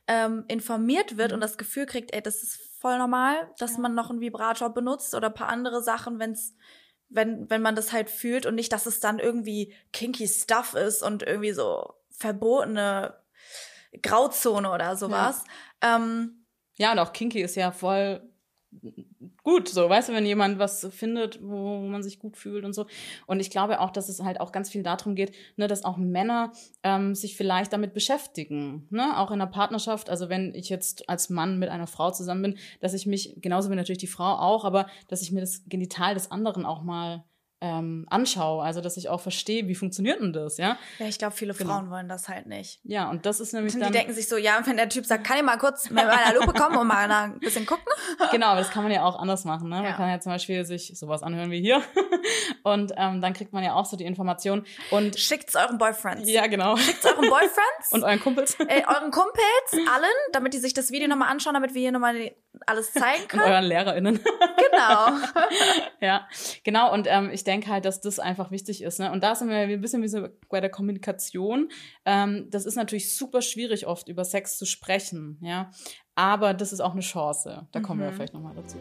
ähm, informiert wird mhm. und das Gefühl kriegt, ey, das ist voll normal, dass ja. man noch einen Vibrator benutzt oder paar andere Sachen, wenn's wenn wenn man das halt fühlt und nicht, dass es dann irgendwie kinky Stuff ist und irgendwie so verbotene Grauzone oder sowas. Ja, ähm, ja und auch kinky ist ja voll gut, so, weißt du, wenn jemand was findet, wo man sich gut fühlt und so. Und ich glaube auch, dass es halt auch ganz viel darum geht, ne, dass auch Männer ähm, sich vielleicht damit beschäftigen, ne, auch in der Partnerschaft. Also wenn ich jetzt als Mann mit einer Frau zusammen bin, dass ich mich, genauso wie natürlich die Frau auch, aber dass ich mir das Genital des anderen auch mal ähm, anschaue, also dass ich auch verstehe, wie funktioniert denn das, ja? Ja, ich glaube, viele genau. Frauen wollen das halt nicht. Ja, und das ist nämlich und die dann... Die denken sich so, ja, wenn der Typ sagt, kann ich mal kurz mit meiner Lupe kommen und mal ein bisschen gucken? genau, aber das kann man ja auch anders machen, ne? Man kann ja zum Beispiel sich sowas anhören wie hier und ähm, dann kriegt man ja auch so die Information und... Schickt's euren Boyfriends. Ja, genau. Schickt's euren Boyfriends. und euren Kumpels. Äh, euren Kumpels, allen, damit die sich das Video nochmal anschauen, damit wir hier nochmal alles zeigen können. Und euren LehrerInnen. genau. ja, genau und ähm, ich denke halt, dass das einfach wichtig ist. Ne? Und da sind wir ein bisschen wie so bei der Kommunikation. Ähm, das ist natürlich super schwierig, oft über Sex zu sprechen, ja. Aber das ist auch eine Chance. Da kommen mhm. wir vielleicht nochmal dazu.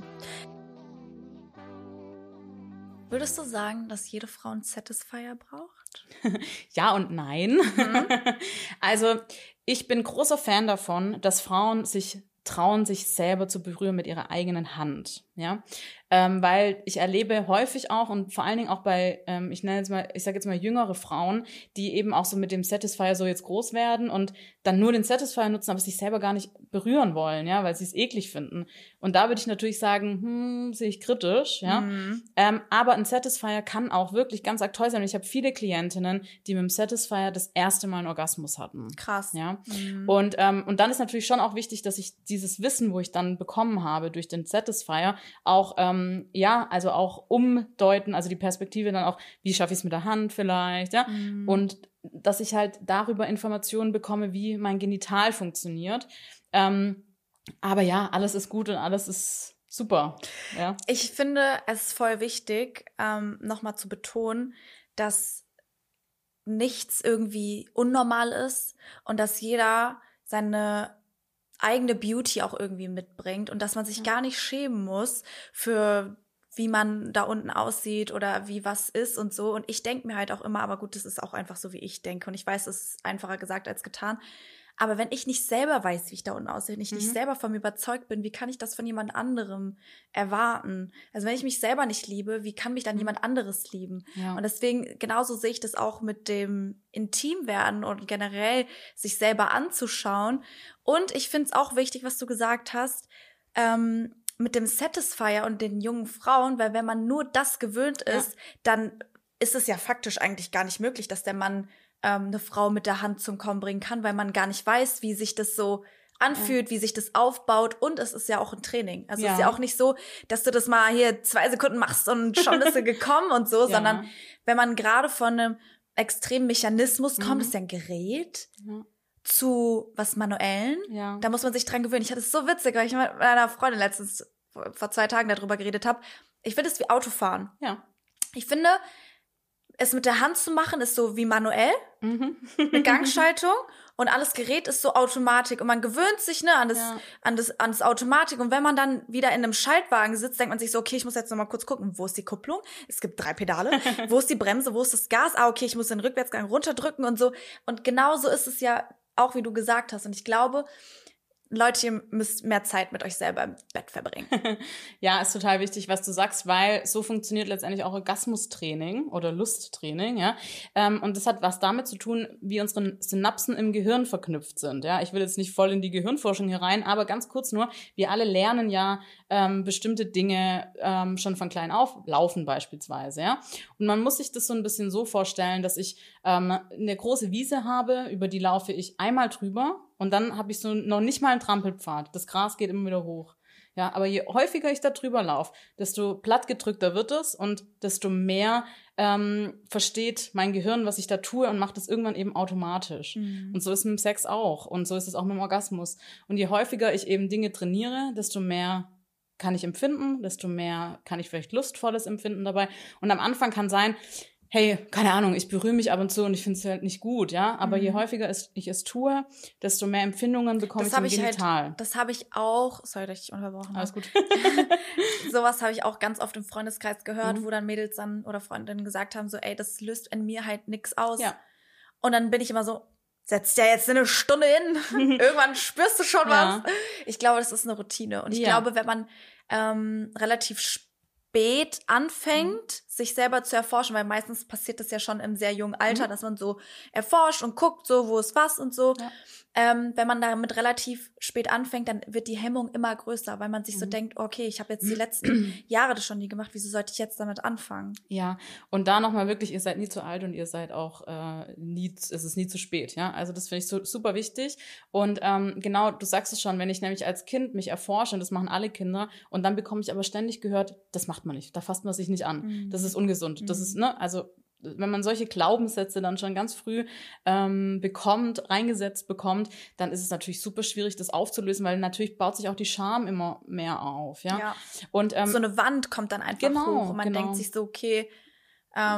Würdest du sagen, dass jede Frau einen Satisfier braucht? ja und nein. Mhm. also, ich bin großer Fan davon, dass Frauen sich trauen, sich selber zu berühren mit ihrer eigenen Hand. Ja, ähm, weil ich erlebe häufig auch und vor allen Dingen auch bei, ähm, ich nenne jetzt mal, ich sage jetzt mal jüngere Frauen, die eben auch so mit dem Satisfier so jetzt groß werden und dann nur den Satisfier nutzen, aber sich selber gar nicht berühren wollen, ja, weil sie es eklig finden. Und da würde ich natürlich sagen, hm, sehe ich kritisch, ja. Mhm. Ähm, aber ein Satisfier kann auch wirklich ganz aktuell sein. Und ich habe viele Klientinnen, die mit dem Satisfier das erste Mal einen Orgasmus hatten. Krass. Ja. Mhm. Und, ähm, und dann ist natürlich schon auch wichtig, dass ich dieses Wissen, wo ich dann bekommen habe durch den Satisfier, auch, ähm, ja, also auch umdeuten, also die Perspektive dann auch, wie schaffe ich es mit der Hand vielleicht, ja. Mhm. Und dass ich halt darüber Informationen bekomme, wie mein Genital funktioniert. Ähm, aber ja, alles ist gut und alles ist super. Ja. Ich finde es voll wichtig, ähm, nochmal zu betonen, dass nichts irgendwie unnormal ist und dass jeder seine eigene Beauty auch irgendwie mitbringt und dass man sich gar nicht schämen muss für wie man da unten aussieht oder wie was ist und so. Und ich denke mir halt auch immer, aber gut, das ist auch einfach so, wie ich denke. Und ich weiß, es ist einfacher gesagt als getan. Aber wenn ich nicht selber weiß, wie ich da unten aussehe, wenn ich mhm. nicht selber von mir überzeugt bin, wie kann ich das von jemand anderem erwarten? Also wenn ich mich selber nicht liebe, wie kann mich dann mhm. jemand anderes lieben? Ja. Und deswegen, genauso sehe ich das auch mit dem Intimwerden und generell sich selber anzuschauen. Und ich finde es auch wichtig, was du gesagt hast, ähm, mit dem Satisfier und den jungen Frauen, weil wenn man nur das gewöhnt ist, ja. dann ist es ja faktisch eigentlich gar nicht möglich, dass der Mann ähm, eine Frau mit der Hand zum Kommen bringen kann, weil man gar nicht weiß, wie sich das so anfühlt, wie sich das aufbaut und es ist ja auch ein Training. Also ja. es ist ja auch nicht so, dass du das mal hier zwei Sekunden machst und schon bist du gekommen und so, ja. sondern wenn man gerade von einem extremen Mechanismus kommt, mhm. ist ja ein Gerät zu was Manuellen, ja. da muss man sich dran gewöhnen. Ich hatte es so witzig, weil ich mit meiner Freundin letztens vor zwei Tagen darüber geredet habe. Ich finde es wie Autofahren. Ja. Ich finde, es mit der Hand zu machen, ist so wie manuell, mhm. eine Gangschaltung und alles Gerät ist so Automatik und man gewöhnt sich ne an das ja. an das an das Automatik und wenn man dann wieder in einem Schaltwagen sitzt, denkt man sich so, okay, ich muss jetzt noch mal kurz gucken, wo ist die Kupplung? Es gibt drei Pedale. wo ist die Bremse? Wo ist das Gas? Ah, okay, ich muss den Rückwärtsgang runterdrücken und so und genauso ist es ja auch wie du gesagt hast und ich glaube, Leute, ihr müsst mehr Zeit mit euch selber im Bett verbringen. ja, ist total wichtig, was du sagst, weil so funktioniert letztendlich auch Orgasmustraining oder Lusttraining, ja. Ähm, und das hat was damit zu tun, wie unsere Synapsen im Gehirn verknüpft sind, ja. Ich will jetzt nicht voll in die Gehirnforschung hier rein, aber ganz kurz nur, wir alle lernen ja ähm, bestimmte Dinge ähm, schon von klein auf, laufen beispielsweise, ja. Und man muss sich das so ein bisschen so vorstellen, dass ich ähm, eine große Wiese habe, über die laufe ich einmal drüber und dann habe ich so noch nicht mal einen Trampelpfad. Das Gras geht immer wieder hoch. Ja, aber je häufiger ich da drüber laufe, desto plattgedrückter wird es und desto mehr ähm, versteht mein Gehirn, was ich da tue und macht es irgendwann eben automatisch. Mhm. Und so ist es mit dem Sex auch und so ist es auch mit dem Orgasmus. Und je häufiger ich eben Dinge trainiere, desto mehr kann ich empfinden, desto mehr kann ich vielleicht lustvolles empfinden dabei. Und am Anfang kann sein, hey, keine Ahnung, ich berühre mich ab und zu und ich finde es halt nicht gut, ja. Aber mhm. je häufiger ich es tue, desto mehr Empfindungen bekomme das ich im ich halt Genital. Halt, das habe ich auch, sorry, dass ich unterbrochen habe. Alles gut. Sowas habe ich auch ganz oft im Freundeskreis gehört, mhm. wo dann Mädels dann oder Freundinnen gesagt haben, so, ey, das löst in mir halt nix aus. Ja. Und dann bin ich immer so, setz dir jetzt eine Stunde hin, irgendwann spürst du schon ja. was. Ich glaube, das ist eine Routine. Und ich ja. glaube, wenn man ähm, relativ spät anfängt, mhm. sich selber zu erforschen, weil meistens passiert das ja schon im sehr jungen Alter, mhm. dass man so erforscht und guckt, so wo ist was und so. Ja. Ähm, wenn man damit relativ spät anfängt, dann wird die Hemmung immer größer, weil man sich mhm. so denkt, okay, ich habe jetzt die letzten Jahre das schon nie gemacht, wieso sollte ich jetzt damit anfangen? Ja, und da nochmal wirklich, ihr seid nie zu alt und ihr seid auch äh, nie, es ist nie zu spät, ja. Also das finde ich so, super wichtig. Und ähm, genau, du sagst es schon, wenn ich nämlich als Kind mich erforsche, und das machen alle Kinder, und dann bekomme ich aber ständig gehört, das macht man nicht, da fasst man sich nicht an. Mhm. Das ist ungesund. Mhm. Das ist, ne, also wenn man solche Glaubenssätze dann schon ganz früh ähm, bekommt, reingesetzt bekommt, dann ist es natürlich super schwierig, das aufzulösen, weil natürlich baut sich auch die Scham immer mehr auf, ja. ja. Und ähm, so eine Wand kommt dann einfach genau, hoch und man genau. denkt sich so, okay,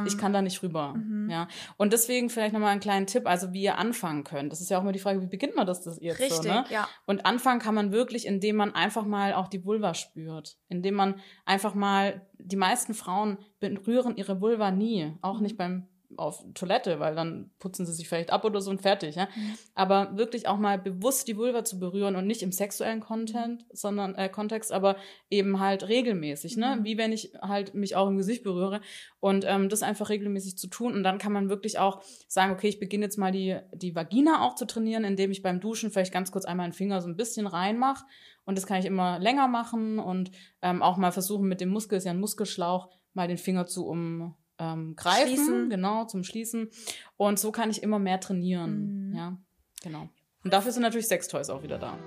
ich kann da nicht rüber. Mhm. Ja. Und deswegen vielleicht nochmal einen kleinen Tipp, also wie ihr anfangen könnt. Das ist ja auch immer die Frage, wie beginnt man das, das jetzt Richtig, so, ne? ja. Und anfangen kann man wirklich, indem man einfach mal auch die Vulva spürt. Indem man einfach mal, die meisten Frauen berühren ihre Vulva nie. Auch mhm. nicht beim auf Toilette, weil dann putzen sie sich vielleicht ab oder so und fertig, ja. Mhm. Aber wirklich auch mal bewusst die Vulva zu berühren und nicht im sexuellen Content, sondern äh, Kontext, aber eben halt regelmäßig, ne? Mhm. Wie wenn ich halt mich auch im Gesicht berühre und ähm, das einfach regelmäßig zu tun und dann kann man wirklich auch sagen, okay, ich beginne jetzt mal die die Vagina auch zu trainieren, indem ich beim Duschen vielleicht ganz kurz einmal einen Finger so ein bisschen reinmache und das kann ich immer länger machen und ähm, auch mal versuchen mit dem Muskel, ist ja ein Muskelschlauch, mal den Finger zu um ähm, greifen, Schließen. genau, zum Schließen. Und so kann ich immer mehr trainieren. Mhm. Ja, genau. Und dafür sind natürlich Sextoys auch wieder da.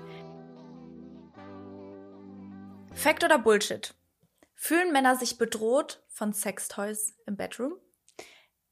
Fact oder Bullshit? Fühlen Männer sich bedroht von Sextoys im Bedroom?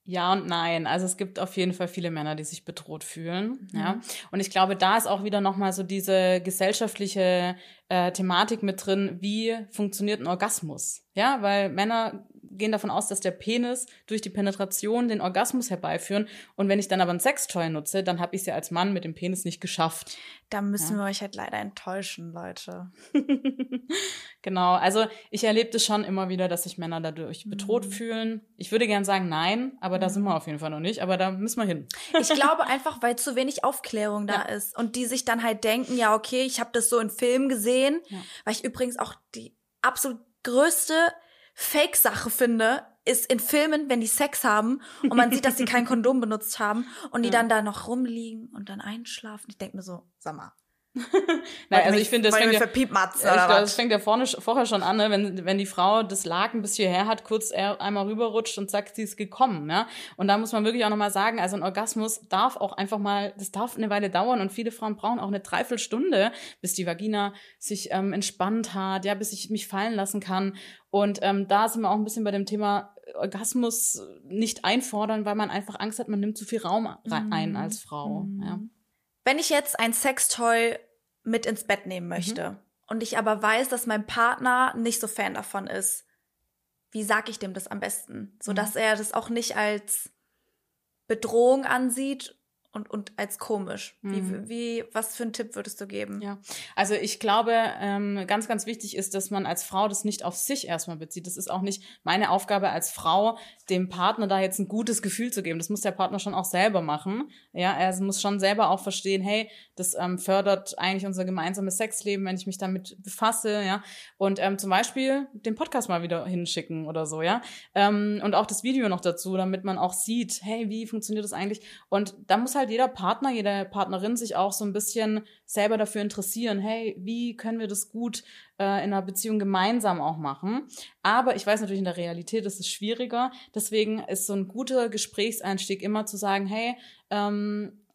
Ja und nein. Also es gibt auf jeden Fall viele Männer, die sich bedroht fühlen. Mhm. Ja. Und ich glaube, da ist auch wieder nochmal so diese gesellschaftliche äh, Thematik mit drin, wie funktioniert ein Orgasmus. Ja, weil Männer gehen davon aus, dass der Penis durch die Penetration den Orgasmus herbeiführen. Und wenn ich dann aber ein Sextoy nutze, dann habe ich es ja als Mann mit dem Penis nicht geschafft. Da müssen ja. wir euch halt leider enttäuschen, Leute. genau, also ich erlebe das schon immer wieder, dass sich Männer dadurch bedroht mhm. fühlen. Ich würde gern sagen nein, aber mhm. da sind wir auf jeden Fall noch nicht. Aber da müssen wir hin. ich glaube einfach, weil zu wenig Aufklärung da ja. ist und die sich dann halt denken, ja okay, ich habe das so in Filmen gesehen, ja. weil ich übrigens auch die absolut größte Fake-Sache finde, ist in Filmen, wenn die Sex haben und man sieht, dass sie kein Kondom benutzt haben und die dann da noch rumliegen und dann einschlafen. Ich denke mir so, sag mal, Nein, also ich finde, das, fängt ja, das fängt ja vorne, vorher schon an, ne? wenn, wenn die Frau das Laken bis hierher hat, kurz einmal rüberrutscht und sagt, sie ist gekommen. Ja? Und da muss man wirklich auch nochmal sagen, also ein Orgasmus darf auch einfach mal, das darf eine Weile dauern und viele Frauen brauchen auch eine Dreiviertelstunde, bis die Vagina sich ähm, entspannt hat, ja, bis ich mich fallen lassen kann. Und ähm, da sind wir auch ein bisschen bei dem Thema Orgasmus nicht einfordern, weil man einfach Angst hat, man nimmt zu viel Raum mhm. ein als Frau. Mhm. Ja. Wenn ich jetzt ein Sextoy mit ins Bett nehmen mhm. möchte mhm. und ich aber weiß, dass mein Partner nicht so Fan davon ist, wie sag ich dem das am besten, so dass mhm. er das auch nicht als Bedrohung ansieht und, und als komisch. Mhm. Wie, wie, was für einen Tipp würdest du geben? Ja, also ich glaube, ähm, ganz, ganz wichtig ist, dass man als Frau das nicht auf sich erstmal bezieht. Das ist auch nicht meine Aufgabe als Frau, dem Partner da jetzt ein gutes Gefühl zu geben. Das muss der Partner schon auch selber machen. Ja, er muss schon selber auch verstehen, hey, das ähm, fördert eigentlich unser gemeinsames Sexleben, wenn ich mich damit befasse, ja. Und ähm, zum Beispiel den Podcast mal wieder hinschicken oder so, ja. Ähm, und auch das Video noch dazu, damit man auch sieht, hey, wie funktioniert das eigentlich? Und da muss halt jeder Partner, jede Partnerin sich auch so ein bisschen selber dafür interessieren, hey, wie können wir das gut äh, in einer Beziehung gemeinsam auch machen? Aber ich weiß natürlich, in der Realität ist es schwieriger. Deswegen ist so ein guter Gesprächseinstieg immer zu sagen, hey, ähm,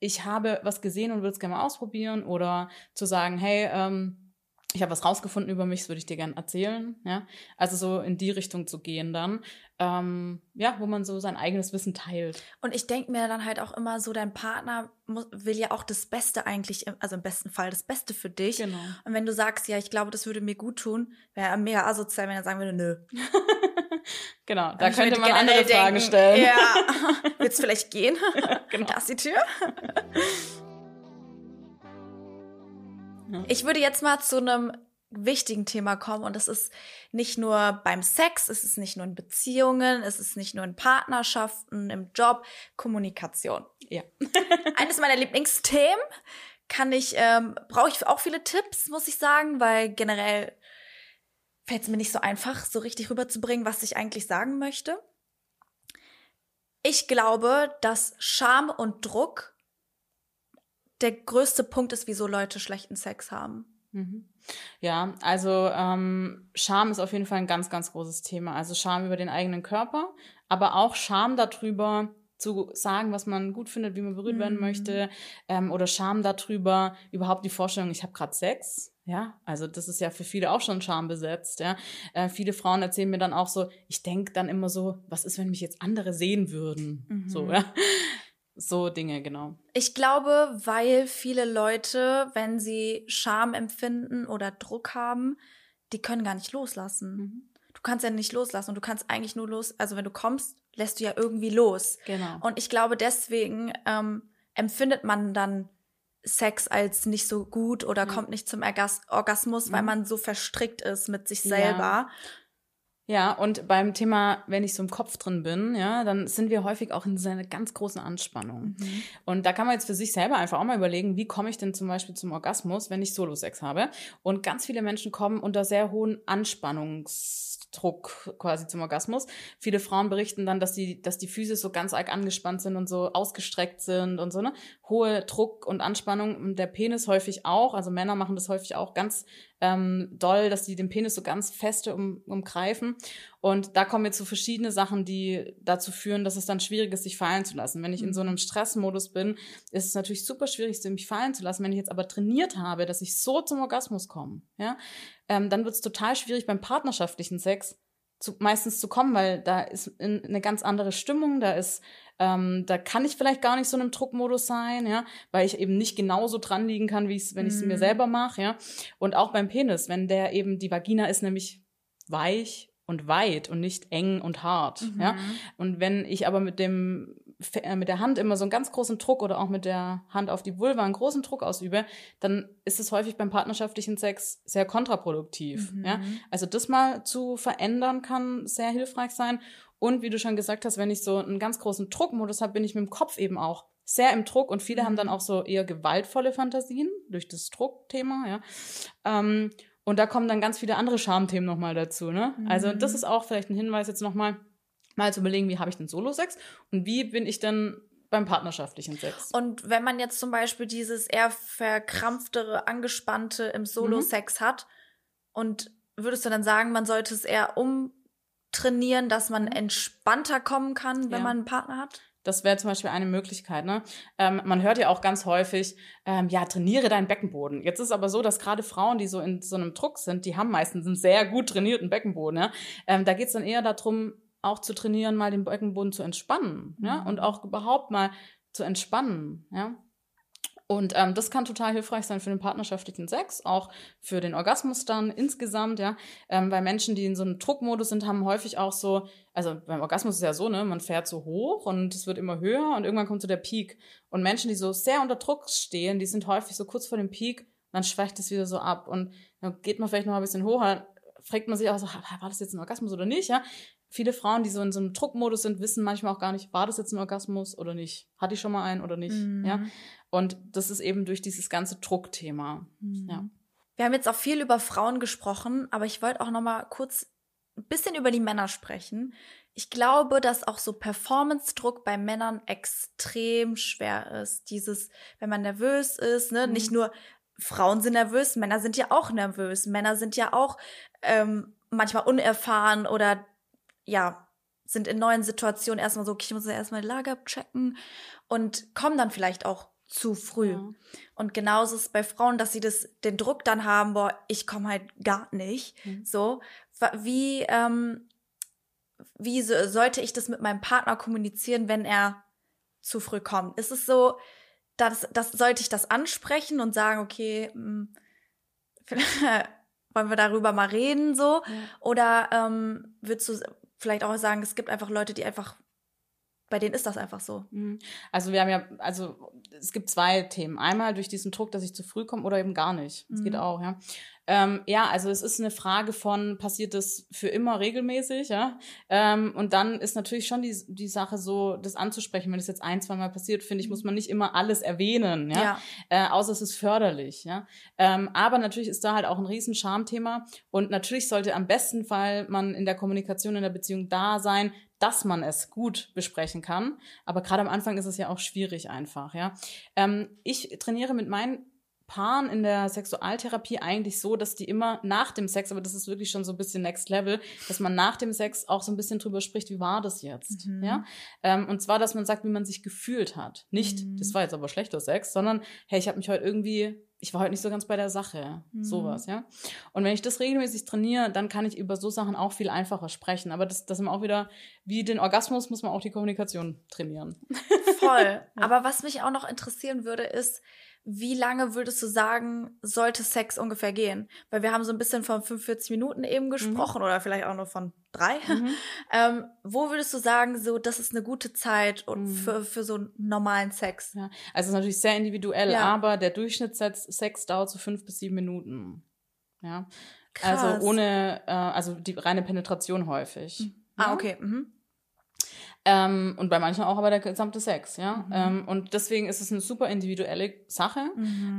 ich habe was gesehen und würde es gerne mal ausprobieren oder zu sagen, hey, ähm, ich habe was rausgefunden über mich, das würde ich dir gerne erzählen. Ja? Also so in die Richtung zu gehen dann. Ähm, ja, wo man so sein eigenes Wissen teilt. Und ich denke mir dann halt auch immer so, dein Partner muss, will ja auch das Beste eigentlich, also im besten Fall das Beste für dich. Genau. Und wenn du sagst, ja, ich glaube, das würde mir gut tun, wäre er mega asozial, wenn er sagen würde, nö. genau, da könnte man andere denken, Fragen stellen. Ja, willst du vielleicht gehen? genau. Da ist die Tür. Ich würde jetzt mal zu einem wichtigen Thema kommen und das ist nicht nur beim Sex, es ist nicht nur in Beziehungen, es ist nicht nur in Partnerschaften, im Job, Kommunikation. Ja. Eines meiner Lieblingsthemen kann ich, ähm, brauche ich auch viele Tipps, muss ich sagen, weil generell fällt es mir nicht so einfach, so richtig rüberzubringen, was ich eigentlich sagen möchte. Ich glaube, dass Scham und Druck der größte Punkt ist, wieso Leute schlechten Sex haben. Mhm. Ja, also ähm, Scham ist auf jeden Fall ein ganz, ganz großes Thema. Also Scham über den eigenen Körper, aber auch Scham darüber, zu sagen, was man gut findet, wie man berührt mhm. werden möchte, ähm, oder Scham darüber, überhaupt die Vorstellung, ich habe gerade Sex. Ja, also das ist ja für viele auch schon schambesetzt. Ja, äh, viele Frauen erzählen mir dann auch so, ich denke dann immer so, was ist, wenn mich jetzt andere sehen würden? Mhm. So, ja. So Dinge, genau. Ich glaube, weil viele Leute, wenn sie Scham empfinden oder Druck haben, die können gar nicht loslassen. Mhm. Du kannst ja nicht loslassen und du kannst eigentlich nur los, also wenn du kommst, lässt du ja irgendwie los. Genau. Und ich glaube, deswegen ähm, empfindet man dann Sex als nicht so gut oder ja. kommt nicht zum Orgasmus, weil mhm. man so verstrickt ist mit sich selber. Ja. Ja, und beim Thema, wenn ich so im Kopf drin bin, ja, dann sind wir häufig auch in so einer ganz großen Anspannung. Mhm. Und da kann man jetzt für sich selber einfach auch mal überlegen, wie komme ich denn zum Beispiel zum Orgasmus, wenn ich Solo-Sex habe? Und ganz viele Menschen kommen unter sehr hohen Anspannungs Druck quasi zum Orgasmus. Viele Frauen berichten dann, dass die, dass die Füße so ganz arg angespannt sind und so ausgestreckt sind und so, ne? Hohe Druck und Anspannung und der Penis häufig auch. Also Männer machen das häufig auch ganz ähm, doll, dass die den Penis so ganz feste um, umgreifen. Und da kommen jetzt so verschiedene Sachen, die dazu führen, dass es dann schwierig ist, sich fallen zu lassen. Wenn ich in so einem mhm. Stressmodus bin, ist es natürlich super schwierig, mich fallen zu lassen. Wenn ich jetzt aber trainiert habe, dass ich so zum Orgasmus komme, ja, ähm, dann wird es total schwierig beim partnerschaftlichen Sex zu, meistens zu kommen, weil da ist in, eine ganz andere Stimmung, da ist ähm, da kann ich vielleicht gar nicht so in einem Druckmodus sein, ja, weil ich eben nicht genauso dran liegen kann, wie ich wenn ich es mir mhm. selber mache, ja. Und auch beim Penis, wenn der eben die Vagina ist nämlich weich und weit und nicht eng und hart, mhm. ja. Und wenn ich aber mit dem mit der Hand immer so einen ganz großen Druck oder auch mit der Hand auf die Vulva einen großen Druck ausübe, dann ist es häufig beim partnerschaftlichen Sex sehr kontraproduktiv. Mhm. Ja? Also das mal zu verändern kann sehr hilfreich sein. Und wie du schon gesagt hast, wenn ich so einen ganz großen Druckmodus habe, bin ich mit dem Kopf eben auch sehr im Druck und viele mhm. haben dann auch so eher gewaltvolle Fantasien durch das Druckthema, ja. Ähm, und da kommen dann ganz viele andere Schamthemen nochmal dazu, ne? Mhm. Also das ist auch vielleicht ein Hinweis jetzt nochmal, mal zu überlegen, wie habe ich denn Solo-Sex und wie bin ich denn beim partnerschaftlichen Sex. Und wenn man jetzt zum Beispiel dieses eher verkrampftere, angespannte im Solo-Sex mhm. hat und würdest du dann sagen, man sollte es eher um trainieren, dass man entspannter kommen kann, wenn ja. man einen Partner hat? Das wäre zum Beispiel eine Möglichkeit. Ne? Ähm, man hört ja auch ganz häufig, ähm, ja, trainiere deinen Beckenboden. Jetzt ist aber so, dass gerade Frauen, die so in so einem Druck sind, die haben meistens einen sehr gut trainierten Beckenboden. Ja? Ähm, da geht es dann eher darum, auch zu trainieren, mal den Beckenboden zu entspannen. Mhm. Ja? Und auch überhaupt mal zu entspannen. Ja? Und ähm, das kann total hilfreich sein für den partnerschaftlichen Sex, auch für den Orgasmus dann insgesamt, ja. Ähm, weil Menschen, die in so einem Druckmodus sind, haben häufig auch so, also beim Orgasmus ist ja so, ne, man fährt so hoch und es wird immer höher und irgendwann kommt so der Peak. Und Menschen, die so sehr unter Druck stehen, die sind häufig so kurz vor dem Peak, dann schwächt es wieder so ab. Und dann geht man vielleicht noch ein bisschen hoch, dann fragt man sich auch so, war das jetzt ein Orgasmus oder nicht, ja? Viele Frauen, die so in so einem Druckmodus sind, wissen manchmal auch gar nicht, war das jetzt ein Orgasmus oder nicht? Hatte ich schon mal einen oder nicht? Mhm. Ja. Und das ist eben durch dieses ganze Druckthema. Mhm. Ja. Wir haben jetzt auch viel über Frauen gesprochen, aber ich wollte auch noch mal kurz ein bisschen über die Männer sprechen. Ich glaube, dass auch so Performance-Druck bei Männern extrem schwer ist. Dieses, wenn man nervös ist, ne, mhm. nicht nur Frauen sind nervös, Männer sind ja auch nervös. Männer sind ja auch ähm, manchmal unerfahren oder ja, sind in neuen Situationen erstmal so, okay, ich muss erstmal die Lage abchecken und kommen dann vielleicht auch zu früh. Ja. Und genauso ist es bei Frauen, dass sie das, den Druck dann haben, boah, ich komme halt gar nicht. Mhm. So, wie, ähm, wie so, sollte ich das mit meinem Partner kommunizieren, wenn er zu früh kommt? Ist es so, dass, dass sollte ich das ansprechen und sagen, okay, mh, hm, wollen wir darüber mal reden so? Ja. Oder ähm, würdest du vielleicht auch sagen, es gibt einfach Leute, die einfach bei denen ist das einfach so. Mhm. Also wir haben ja, also es gibt zwei Themen. Einmal durch diesen Druck, dass ich zu früh komme oder eben gar nicht. Das mhm. geht auch, ja. Ähm, ja, also es ist eine Frage von, passiert das für immer regelmäßig, ja? Ähm, und dann ist natürlich schon die, die Sache so, das anzusprechen. Wenn es jetzt ein, zwei Mal passiert, finde ich, muss man nicht immer alles erwähnen, ja? ja. Äh, außer es ist förderlich, ja. Ähm, aber natürlich ist da halt auch ein riesen Schamthema. Und natürlich sollte am besten Fall man in der Kommunikation, in der Beziehung da sein, dass man es gut besprechen kann. Aber gerade am Anfang ist es ja auch schwierig einfach, ja. Ähm, ich trainiere mit meinen Paaren in der Sexualtherapie eigentlich so, dass die immer nach dem Sex, aber das ist wirklich schon so ein bisschen Next Level, dass man nach dem Sex auch so ein bisschen drüber spricht, wie war das jetzt, mhm. ja? Ähm, und zwar, dass man sagt, wie man sich gefühlt hat. Nicht, mhm. das war jetzt aber schlechter Sex, sondern, hey, ich habe mich heute irgendwie ich war heute nicht so ganz bei der Sache. Mhm. Sowas, ja. Und wenn ich das regelmäßig trainiere, dann kann ich über so Sachen auch viel einfacher sprechen. Aber das, das ist auch wieder, wie den Orgasmus, muss man auch die Kommunikation trainieren. Voll. ja. Aber was mich auch noch interessieren würde, ist, wie lange würdest du sagen, sollte Sex ungefähr gehen? Weil wir haben so ein bisschen von 45 Minuten eben mhm. gesprochen mhm. oder vielleicht auch nur von drei. Mhm. ähm, wo würdest du sagen, so, das ist eine gute Zeit mhm. für, für so einen normalen Sex? Ja, also es ist natürlich sehr individuell, ja. aber der Durchschnittssatz Sex dauert so fünf bis sieben Minuten. Ja. Krass. Also ohne, äh, also die reine Penetration häufig. Ah, Ja? okay. Mhm. Ähm, und bei manchen auch aber der gesamte Sex, ja. Ähm, und deswegen ist es eine super individuelle Sache.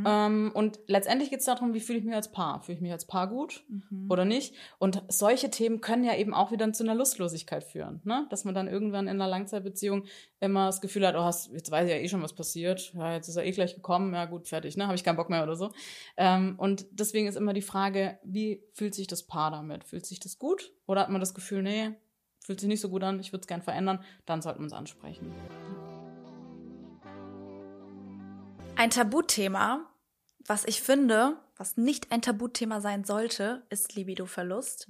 Ähm, und letztendlich geht es darum, wie fühle ich mich als Paar? Fühle ich mich als Paar gut oder nicht? Und solche Themen können ja eben auch wieder zu einer Lustlosigkeit führen, ne? Dass man dann irgendwann in einer Langzeitbeziehung immer das Gefühl hat, oh, hast, jetzt weiß ich ja eh schon, was passiert. Ja, jetzt ist er eh gleich gekommen, ja gut, fertig, ne? Habe ich keinen Bock mehr oder so. Ähm, und deswegen ist immer die Frage, wie fühlt sich das Paar damit? Fühlt sich das gut? Oder hat man das Gefühl, nee, fühlt sich nicht so gut an, ich würde es gern verändern, dann sollte man es ansprechen. Ein Tabuthema, was ich finde, was nicht ein Tabuthema sein sollte, ist Libidoverlust.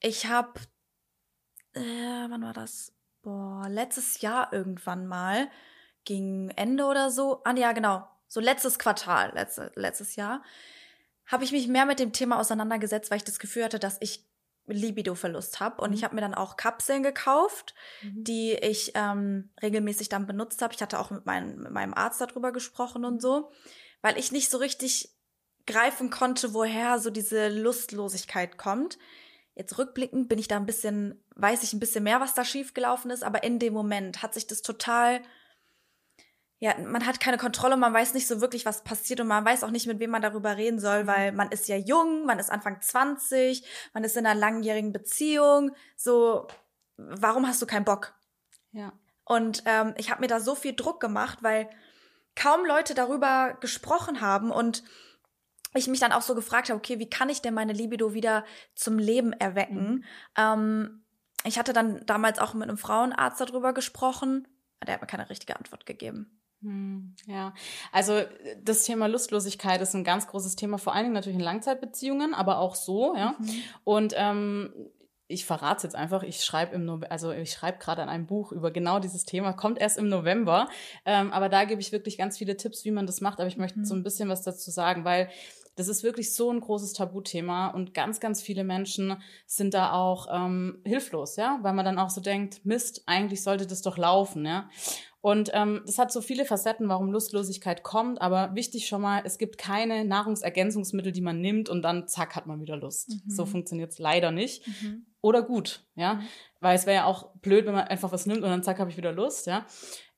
ich habe, äh, wann war das? Boah, letztes Jahr irgendwann mal, gegen Ende oder so. Ah, ja, genau. So letztes Quartal, letzte, letztes Jahr, habe ich mich mehr mit dem Thema auseinandergesetzt, weil ich das Gefühl hatte, dass ich Libido-Verlust habe. Und ich habe mir dann auch Kapseln gekauft, die ich ähm, regelmäßig dann benutzt habe. Ich hatte auch mit, mein, mit meinem Arzt darüber gesprochen und so, weil ich nicht so richtig greifen konnte, woher so diese Lustlosigkeit kommt. Jetzt rückblickend bin ich da ein bisschen, weiß ich ein bisschen mehr, was da schiefgelaufen ist, aber in dem Moment hat sich das total, ja, man hat keine Kontrolle, man weiß nicht so wirklich, was passiert und man weiß auch nicht, mit wem man darüber reden soll, weil man ist ja jung, man ist Anfang 20, man ist in einer langjährigen Beziehung, so, warum hast du keinen Bock? Ja. Und ähm, ich habe mir da so viel Druck gemacht, weil kaum Leute darüber gesprochen haben und ich mich dann auch so gefragt habe, okay, wie kann ich denn meine Libido wieder zum Leben erwecken? Ähm, ich hatte dann damals auch mit einem Frauenarzt darüber gesprochen, der hat mir keine richtige Antwort gegeben. Hm, Ja, also das Thema Lustlosigkeit ist ein ganz großes Thema, vor allen Dingen natürlich in Langzeitbeziehungen, aber auch so, ja. Und ähm, ich verrate es jetzt einfach, ich schreibe im Nove also ich schreibe gerade an einem Buch über genau dieses Thema, kommt erst im November. Ähm, aber da gebe ich wirklich ganz viele Tipps, wie man das macht. Aber ich möchte so ein bisschen was dazu sagen, weil das ist wirklich so ein großes Tabuthema und ganz, ganz viele Menschen sind da auch ähm, hilflos, ja, weil man dann auch so denkt, Mist, eigentlich sollte das doch laufen, ja. Und ähm, das hat so viele Facetten, warum Lustlosigkeit kommt, aber wichtig schon mal, es gibt keine Nahrungsergänzungsmittel, die man nimmt und dann zack hat man wieder Lust. So funktioniert es leider nicht. Oder gut, ja. Weil es wäre ja auch blöd, wenn man einfach was nimmt und dann zack habe ich wieder Lust, ja.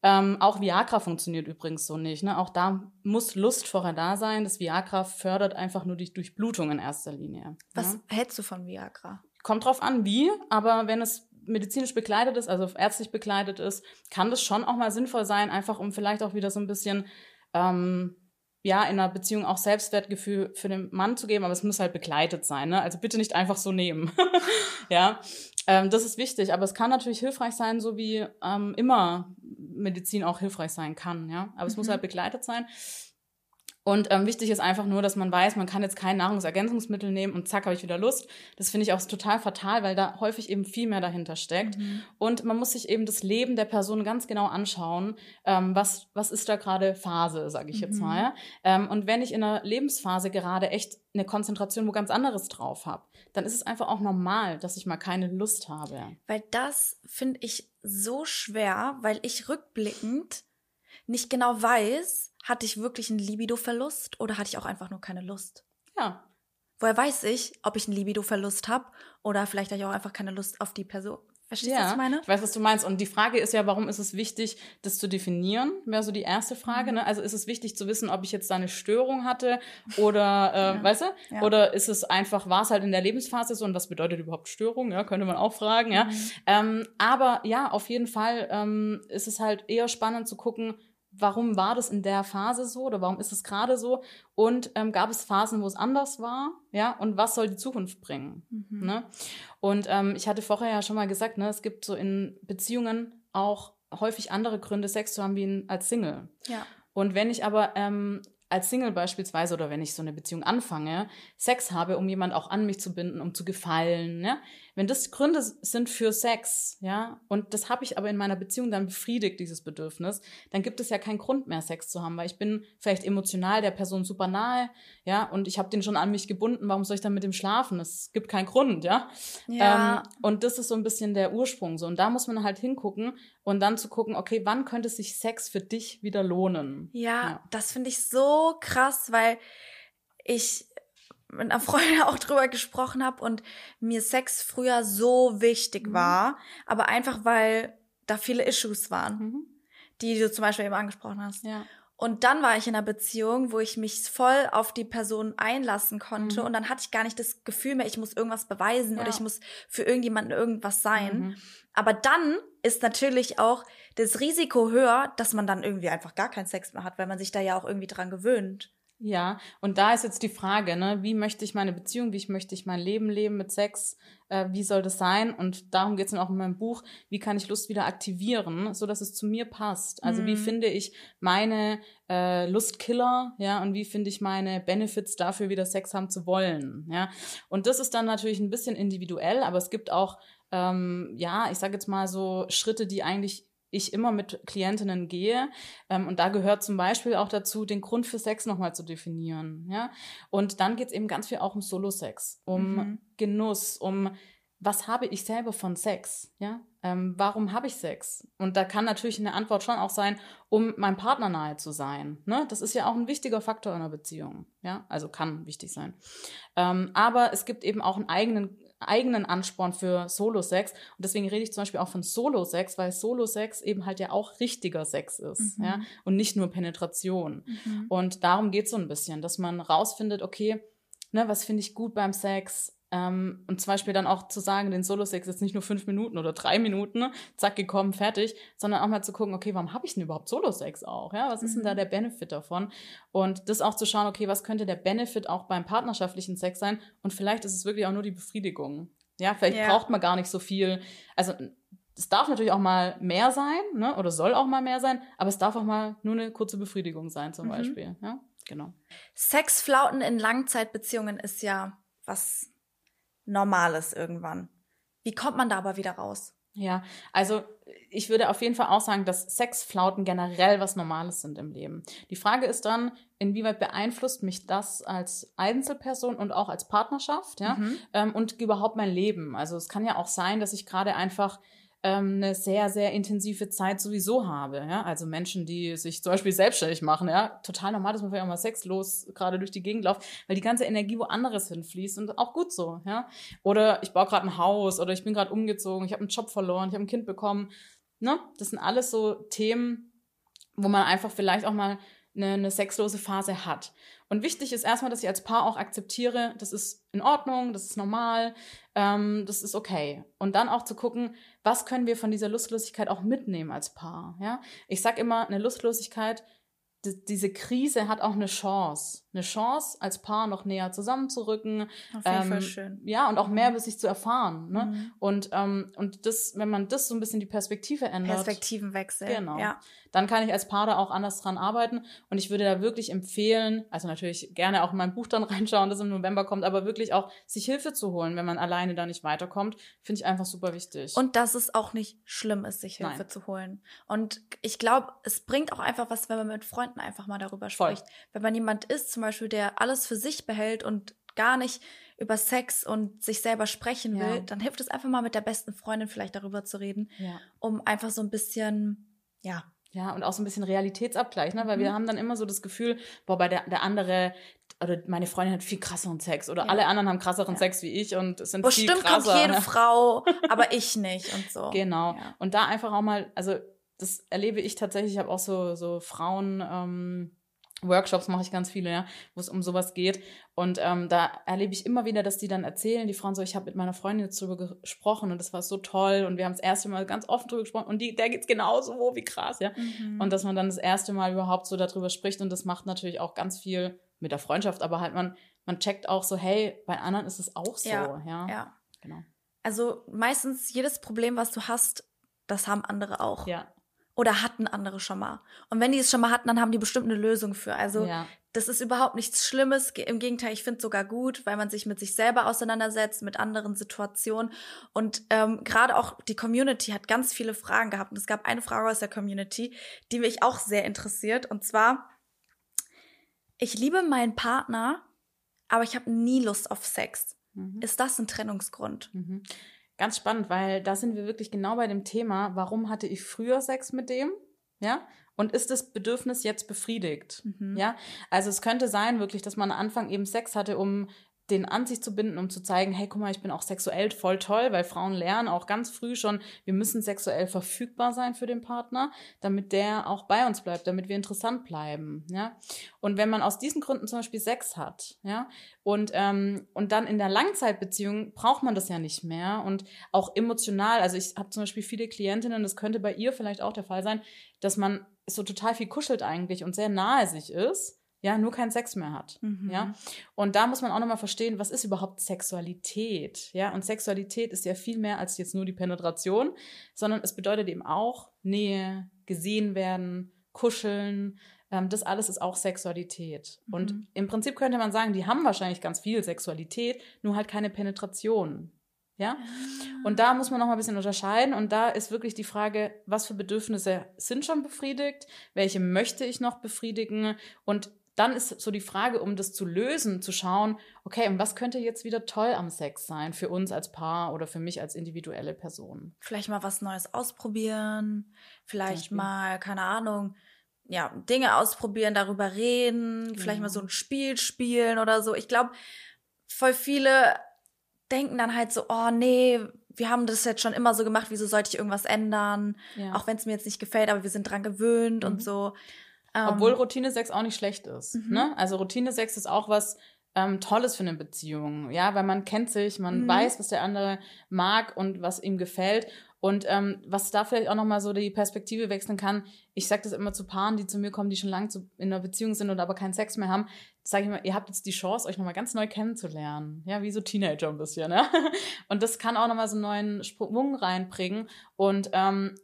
Ähm, auch Viagra funktioniert übrigens so nicht. Ne? Auch da muss Lust vorher da sein. Das Viagra fördert einfach nur die Durchblutung in erster Linie. Was ja? hältst du von Viagra? Kommt drauf an, wie, aber wenn es medizinisch begleitet ist, also ärztlich begleitet ist, kann das schon auch mal sinnvoll sein, einfach um vielleicht auch wieder so ein bisschen ähm, ja, in einer Beziehung auch Selbstwertgefühl für den Mann zu geben, aber es muss halt begleitet sein. Ne? Also bitte nicht einfach so nehmen. ja, ähm, das ist wichtig, aber es kann natürlich hilfreich sein, so wie ähm, immer Medizin auch hilfreich sein kann. Ja, aber es muss halt begleitet sein. Und ähm, wichtig ist einfach nur, dass man weiß, man kann jetzt kein Nahrungsergänzungsmittel nehmen und zack, habe ich wieder Lust. Das finde ich auch total fatal, weil da häufig eben viel mehr dahinter steckt. Und man muss sich eben das Leben der Person ganz genau anschauen. Ähm, was, was ist da gerade Phase, sage ich jetzt mal. Ähm, und wenn ich in einer Lebensphase gerade echt eine Konzentration wo ganz anderes drauf habe, dann ist es einfach auch normal, dass ich mal keine Lust habe. Weil das finde ich so schwer, weil ich rückblickend nicht genau weiß, hatte ich wirklich einen Libido-Verlust oder hatte ich auch einfach nur keine Lust? Ja, Woher weiß ich, ob ich einen Libido-Verlust habe oder vielleicht habe ich auch einfach keine Lust auf die Person? Verstehst du, was Ja, ich meine? ich weiß, was du meinst. Und die Frage ist ja, warum ist es wichtig, das zu definieren? Wäre so die erste Mhm. Frage. Ne? Also ist es wichtig zu wissen, ob ich jetzt da eine Störung hatte oder, äh, weißt du? Ja. Oder ist es einfach, war es halt in der Lebensphase so und was bedeutet überhaupt Störung? Ja, könnte man auch fragen. Ja, Mhm. ähm, aber ja, auf jeden Fall ähm, ist es halt eher spannend zu gucken, warum war das in der Phase so oder warum ist es gerade so und ähm, gab es Phasen, wo es anders war, ja, und was soll die Zukunft bringen, Mhm. ne? Und ähm, ich hatte vorher ja schon mal gesagt, ne, es gibt so in Beziehungen auch häufig andere Gründe, Sex zu haben wie in, als Single. Ja. Und wenn ich aber ähm, als Single beispielsweise oder wenn ich so eine Beziehung anfange, Sex habe, um jemand auch an mich zu binden, um zu gefallen, ja, wenn das Gründe sind für Sex, ja, und das habe ich aber in meiner Beziehung dann befriedigt, dieses Bedürfnis, dann gibt es ja keinen Grund mehr, Sex zu haben, weil ich bin vielleicht emotional der Person super nahe, ja, und ich habe den schon an mich gebunden, warum soll ich dann mit dem schlafen? Es gibt keinen Grund, ja. Ja. Ähm, und das ist so ein bisschen der Ursprung so. Und da muss man halt hingucken und dann zu gucken, okay, wann könnte sich Sex für dich wieder lohnen? Ja, das finde ich so krass, weil ich mit einer Freundin auch drüber gesprochen habe und mir Sex früher so wichtig Mhm. war, aber einfach weil da viele Issues waren, Mhm. die du zum Beispiel eben angesprochen hast. Ja. Und dann war ich in einer Beziehung, wo ich mich voll auf die Person einlassen konnte Mhm. und dann hatte ich gar nicht das Gefühl mehr, ich muss irgendwas beweisen Ja. oder ich muss für irgendjemanden irgendwas sein. Mhm. Aber dann ist natürlich auch das Risiko höher, dass man dann irgendwie einfach gar keinen Sex mehr hat, weil man sich da ja auch irgendwie dran gewöhnt. Ja, und da ist jetzt die Frage, ne, wie möchte ich meine Beziehung, wie möchte ich mein Leben leben mit Sex, äh, wie soll das sein? Und darum geht es dann auch in meinem Buch, wie kann ich Lust wieder aktivieren, so dass es zu mir passt. Also wie Mhm. finde ich meine äh, Lustkiller, ja, und wie finde ich meine Benefits dafür, wieder Sex haben zu wollen, ja. Und das ist dann natürlich ein bisschen individuell, aber es gibt auch, ähm, ja, ich sage jetzt mal so Schritte, die eigentlich ich immer mit Klientinnen gehe. Ähm, und da gehört zum Beispiel auch dazu, den Grund für Sex nochmal zu definieren. Ja? Und dann geht's eben ganz viel auch um Solo-Sex, um Mhm. Genuss, um was habe ich selber von Sex? Ja? Ähm, warum habe ich Sex? Und da kann natürlich eine Antwort schon auch sein, um meinem Partner nahe zu sein. Ne? Das ist ja auch ein wichtiger Faktor in einer Beziehung. Ja? Also kann wichtig sein. Ähm, aber es gibt eben auch einen eigenen eigenen Ansporn für Solo-Sex. Und deswegen rede ich zum Beispiel auch von Solo-Sex, weil Solo-Sex eben halt ja auch richtiger Sex ist, Mhm. ja, und nicht nur Penetration. Mhm. Und darum geht es so ein bisschen, dass man rausfindet, okay, ne, was finde ich gut beim Sex? Ähm, und zum Beispiel dann auch zu sagen, den Solo-Sex ist nicht nur fünf Minuten oder drei Minuten, zack, gekommen, fertig, sondern auch mal zu gucken, okay, warum habe ich denn überhaupt Solo-Sex auch? Ja, was ist denn da Mhm. der Benefit davon? Und das auch zu schauen, okay, was könnte der Benefit auch beim partnerschaftlichen Sex sein? Und vielleicht ist es wirklich auch nur die Befriedigung. Ja, vielleicht Ja. braucht man gar nicht so viel. Also es darf natürlich auch mal mehr sein, ne? Oder soll auch mal mehr sein, aber es darf auch mal nur eine kurze Befriedigung sein, zum Mhm. Beispiel. Ja, genau. Sexflauten in Langzeitbeziehungen ist ja was Normales irgendwann. Wie kommt man da aber wieder raus? Ja, also ich würde auf jeden Fall auch sagen, dass Sexflauten generell was Normales sind im Leben. Die Frage ist dann, inwieweit beeinflusst mich das als Einzelperson und auch als Partnerschaft, ja, Mhm. ähm, und überhaupt mein Leben. Also es kann ja auch sein, dass ich gerade einfach ähm, eine sehr, sehr intensive Zeit sowieso habe. Ja? Also Menschen, die sich zum Beispiel selbstständig machen, ja, total normal, dass man vielleicht auch mal sexlos gerade durch die Gegend läuft, weil die ganze Energie woanders hinfließt und auch gut so, ja. Oder ich baue gerade ein Haus oder ich bin gerade umgezogen, ich habe einen Job verloren, ich habe ein Kind bekommen. Ne? Das sind alles so Themen, wo man einfach vielleicht auch mal eine, eine sexlose Phase hat. Und wichtig ist erstmal, dass ich als Paar auch akzeptiere, das ist in Ordnung, das ist normal, ähm, das ist okay. Und dann auch zu gucken, was können wir von dieser Lustlosigkeit auch mitnehmen als Paar. Ja? Ich sag immer, eine Lustlosigkeit, die, diese Krise hat auch eine Chance. Eine Chance, als Paar noch näher zusammenzurücken. Auf jeden ähm, Fall schön. Ja, und auch mehr über sich zu erfahren. Ne? Mhm. Und, ähm, und das, wenn man das so ein bisschen die Perspektive ändert, Perspektivenwechsel. Genau. Ja. dann kann ich als Paar da auch anders dran arbeiten. Und ich würde da wirklich empfehlen, also natürlich gerne auch in mein Buch dann reinschauen, das im November kommt, aber wirklich auch sich Hilfe zu holen, wenn man alleine da nicht weiterkommt, finde ich einfach super wichtig. Und dass es auch nicht schlimm ist, sich Hilfe Nein. zu holen. Und ich glaube, es bringt auch einfach was, wenn man mit Freunden einfach mal darüber Voll. spricht. Wenn man jemand ist, zum Beispiel, der alles für sich behält und gar nicht über Sex und sich selber sprechen Ja. will, dann hilft es einfach mal mit der besten Freundin vielleicht darüber zu reden, ja. um einfach so ein bisschen, ja, Ja, und auch so ein bisschen Realitätsabgleich, ne? Weil wir Mhm. haben dann immer so das Gefühl, boah, bei der, der andere oder meine Freundin hat viel krasseren Sex oder Ja. alle anderen haben krasseren Ja. Sex wie ich und sind bestimmt viel krasser. kommt jede ne? Frau, aber ich nicht und so. Genau. Ja. Und da einfach auch mal, also das erlebe ich tatsächlich, ich habe auch so, so Frauen. Ähm, Workshops mache ich ganz viele, ja, wo es um sowas geht. Und ähm, da erlebe ich immer wieder, dass die dann erzählen, die Frauen so, ich habe mit meiner Freundin jetzt drüber gesprochen und das war so toll und wir haben das erste Mal ganz offen drüber gesprochen und die, der geht's genauso, oh, wie krass, ja. Mhm. Und dass man dann das erste Mal überhaupt so darüber spricht und das macht natürlich auch ganz viel mit der Freundschaft, aber halt man, man checkt auch so, hey, bei anderen ist es auch so, ja. Ja, ja. Genau. Also meistens jedes Problem, was du hast, das haben andere auch. Ja. Oder hatten andere schon mal. Und wenn die es schon mal hatten, dann haben die bestimmt eine Lösung für. Also Ja. das ist überhaupt nichts Schlimmes. Im Gegenteil, ich finde es sogar gut, weil man sich mit sich selber auseinandersetzt, mit anderen Situationen. Und ähm, gerade auch die Community hat ganz viele Fragen gehabt. Und es gab eine Frage aus der Community, die mich auch sehr interessiert. Und zwar, ich liebe meinen Partner, aber ich habe nie Lust auf Sex. Ist das ein Trennungsgrund? Mhm. Ganz spannend, weil da sind wir wirklich genau bei dem Thema, warum hatte ich früher Sex mit dem? Ja? Und ist das Bedürfnis jetzt befriedigt? Ja? Also es könnte sein wirklich, dass man am Anfang eben Sex hatte, um den an sich zu binden, um zu zeigen, hey, guck mal, ich bin auch sexuell voll toll, weil Frauen lernen auch ganz früh schon, wir müssen sexuell verfügbar sein für den Partner, damit der auch bei uns bleibt, damit wir interessant bleiben, ja. Und wenn man aus diesen Gründen zum Beispiel Sex hat, ja, und, ähm, und dann in der Langzeitbeziehung braucht man das ja nicht mehr und auch emotional, also ich habe zum Beispiel viele Klientinnen, das könnte bei ihr vielleicht auch der Fall sein, dass man so total viel kuschelt eigentlich und sehr nahe sich ist, ja, nur keinen Sex mehr hat, ja. Und da muss man auch nochmal verstehen, was ist überhaupt Sexualität, ja. Und Sexualität ist ja viel mehr als jetzt nur die Penetration, sondern es bedeutet eben auch Nähe, gesehen werden, kuscheln, ähm, das alles ist auch Sexualität. Und im Prinzip könnte man sagen, die haben wahrscheinlich ganz viel Sexualität, nur halt keine Penetration. Ja? Und da muss man noch mal ein bisschen unterscheiden. Und da ist wirklich die Frage, was für Bedürfnisse sind schon befriedigt? Welche möchte ich noch befriedigen? Und dann ist so die Frage, um das zu lösen, zu schauen, okay, und was könnte jetzt wieder toll am Sex sein für uns als Paar oder für mich als individuelle Person? Vielleicht mal was Neues ausprobieren, vielleicht mal, keine Ahnung, ja, Dinge ausprobieren, darüber reden, vielleicht mal so ein Spiel spielen oder so. Ich glaube, voll viele denken dann halt so, oh nee, wir haben das jetzt schon immer so gemacht, wieso sollte ich irgendwas ändern? Ja. Auch wenn es mir jetzt nicht gefällt, aber wir sind dran gewöhnt und so. Ähm, Obwohl Routinesex auch nicht schlecht ist. Ne? Also Routinesex ist auch was ähm, Tolles für eine Beziehung, ja, weil man kennt sich, man weiß, was der andere mag und was ihm gefällt. Und ähm, was da vielleicht auch nochmal so die Perspektive wechseln kann, ich sage das immer zu Paaren, die zu mir kommen, die schon lange zu, in einer Beziehung sind und aber keinen Sex mehr haben, sage ich mal, ihr habt jetzt die Chance, euch nochmal ganz neu kennenzulernen. Ja, wie so Teenager ein bisschen, ja. Und das kann auch nochmal so einen neuen Schwung reinbringen. Und ähm,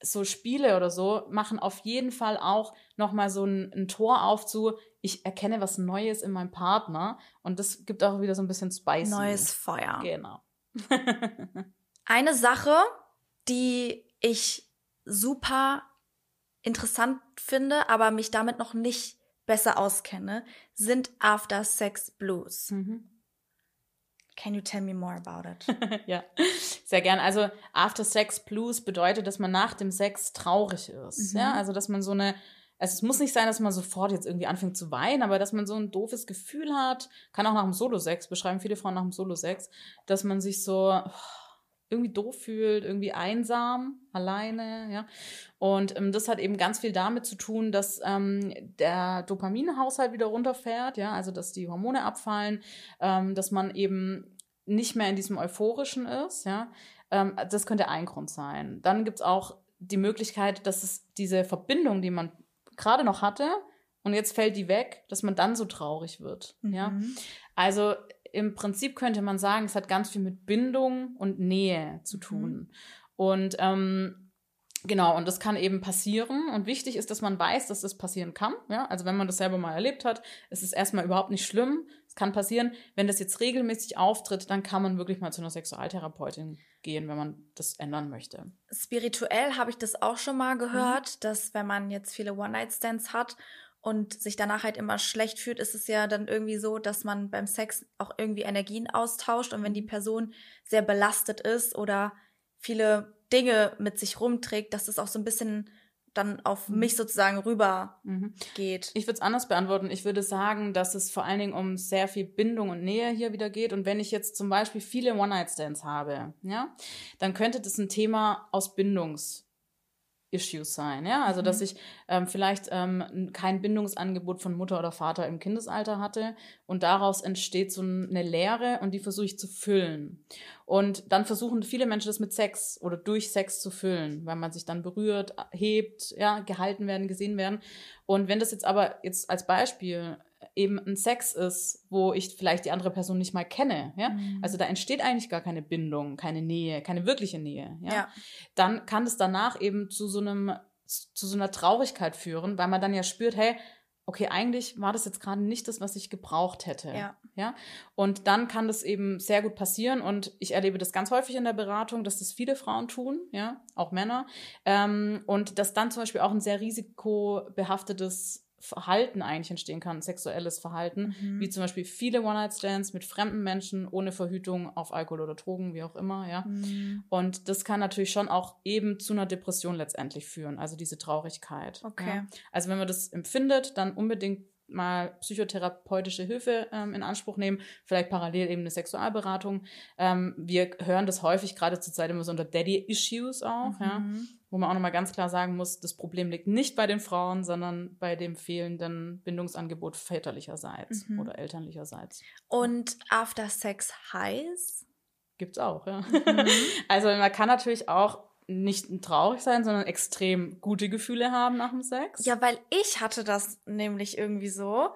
so Spiele oder so machen auf jeden Fall auch nochmal so ein, ein Tor auf zu, ich erkenne was Neues in meinem Partner und das gibt auch wieder so ein bisschen Spice. neues Feuer. Genau. Eine Sache, die ich super interessant finde, aber mich damit noch nicht besser auskenne, sind After Sex Blues. Mhm. Can you tell me more about it? ja, sehr gern. Also After Sex Blues bedeutet, dass man nach dem Sex traurig ist. Ja, also dass man so eine, also es muss nicht sein, dass man sofort jetzt irgendwie anfängt zu weinen, aber dass man so ein doofes Gefühl hat, kann auch nach dem Solo-Sex, beschreiben viele Frauen nach dem Solo-Sex, dass man sich so oh, irgendwie doof fühlt, irgendwie einsam, alleine, ja. Und ähm, das hat eben ganz viel damit zu tun, dass ähm, der Dopaminhaushalt wieder runterfährt, ja, also dass die Hormone abfallen, ähm, dass man eben nicht mehr in diesem Euphorischen ist, ja. Ähm, das könnte ein Grund sein. Dann gibt's auch die Möglichkeit, dass es diese Verbindung, die man gerade noch hatte, und jetzt fällt die weg, dass man dann so traurig wird, ja. Also im Prinzip könnte man sagen, es hat ganz viel mit Bindung und Nähe zu tun. Und ähm, genau, und das kann eben passieren. Und wichtig ist, dass man weiß, dass das passieren kann. Ja? Also wenn man das selber mal erlebt hat, ist es erstmal überhaupt nicht schlimm. Es kann passieren. Wenn das jetzt regelmäßig auftritt, dann kann man wirklich mal zu einer Sexualtherapeutin gehen, wenn man das ändern möchte. Spirituell habe ich das auch schon mal gehört, dass wenn man jetzt viele One-Night-Stands hat und sich danach halt immer schlecht fühlt, ist es ja dann irgendwie so, dass man beim Sex auch irgendwie Energien austauscht und wenn die Person sehr belastet ist oder viele Dinge mit sich rumträgt, dass es auch so ein bisschen dann auf mich sozusagen rüber geht. Ich würde es anders beantworten. Ich würde sagen, dass es vor allen Dingen um sehr viel Bindung und Nähe hier wieder geht. Und wenn ich jetzt zum Beispiel viele One-Night-Stands habe, ja, dann könnte das ein Thema aus Bindungs Issues sein, ja, also dass ich ähm, vielleicht ähm, kein Bindungsangebot von Mutter oder Vater im Kindesalter hatte und daraus entsteht so eine Leere und die versuche ich zu füllen. Und dann versuchen viele Menschen das mit Sex oder durch Sex zu füllen, weil man sich dann berührt, hebt, ja, gehalten werden, gesehen werden. Und wenn das jetzt aber jetzt als Beispiel eben ein Sex ist, wo ich vielleicht die andere Person nicht mal kenne, ja, also da entsteht eigentlich gar keine Bindung, keine Nähe, keine wirkliche Nähe, ja, Ja. dann kann es danach eben zu so einem zu so einer Traurigkeit führen, weil man dann ja spürt, hey, okay, eigentlich war das jetzt gerade nicht das, was ich gebraucht hätte. Ja. ja. Und dann kann das eben sehr gut passieren. Und ich erlebe das ganz häufig in der Beratung, dass das viele Frauen tun, ja, auch Männer. Ähm, und dass dann zum Beispiel auch ein sehr risikobehaftetes Verhalten eigentlich entstehen kann, sexuelles Verhalten, Mhm. wie zum Beispiel viele One-Night-Stands mit fremden Menschen ohne Verhütung auf Alkohol oder Drogen, wie auch immer, ja. Mhm. Und das kann natürlich schon auch eben zu einer Depression letztendlich führen, also diese Traurigkeit. Okay. Ja. Also wenn man das empfindet, dann unbedingt mal psychotherapeutische Hilfe ähm, in Anspruch nehmen, vielleicht parallel eben eine Sexualberatung. Ähm, wir hören das häufig gerade zur Zeit immer so unter Daddy-Issues auch, ja, Mhm. wo man auch nochmal ganz klar sagen muss, das Problem liegt nicht bei den Frauen, sondern bei dem fehlenden Bindungsangebot väterlicherseits Mhm. oder elterlicherseits. Und After Sex Highs? Gibt's auch, ja. Mhm. Also man kann natürlich auch nicht traurig sein, sondern extrem gute Gefühle haben nach dem Sex. Ja, weil ich hatte das nämlich irgendwie so,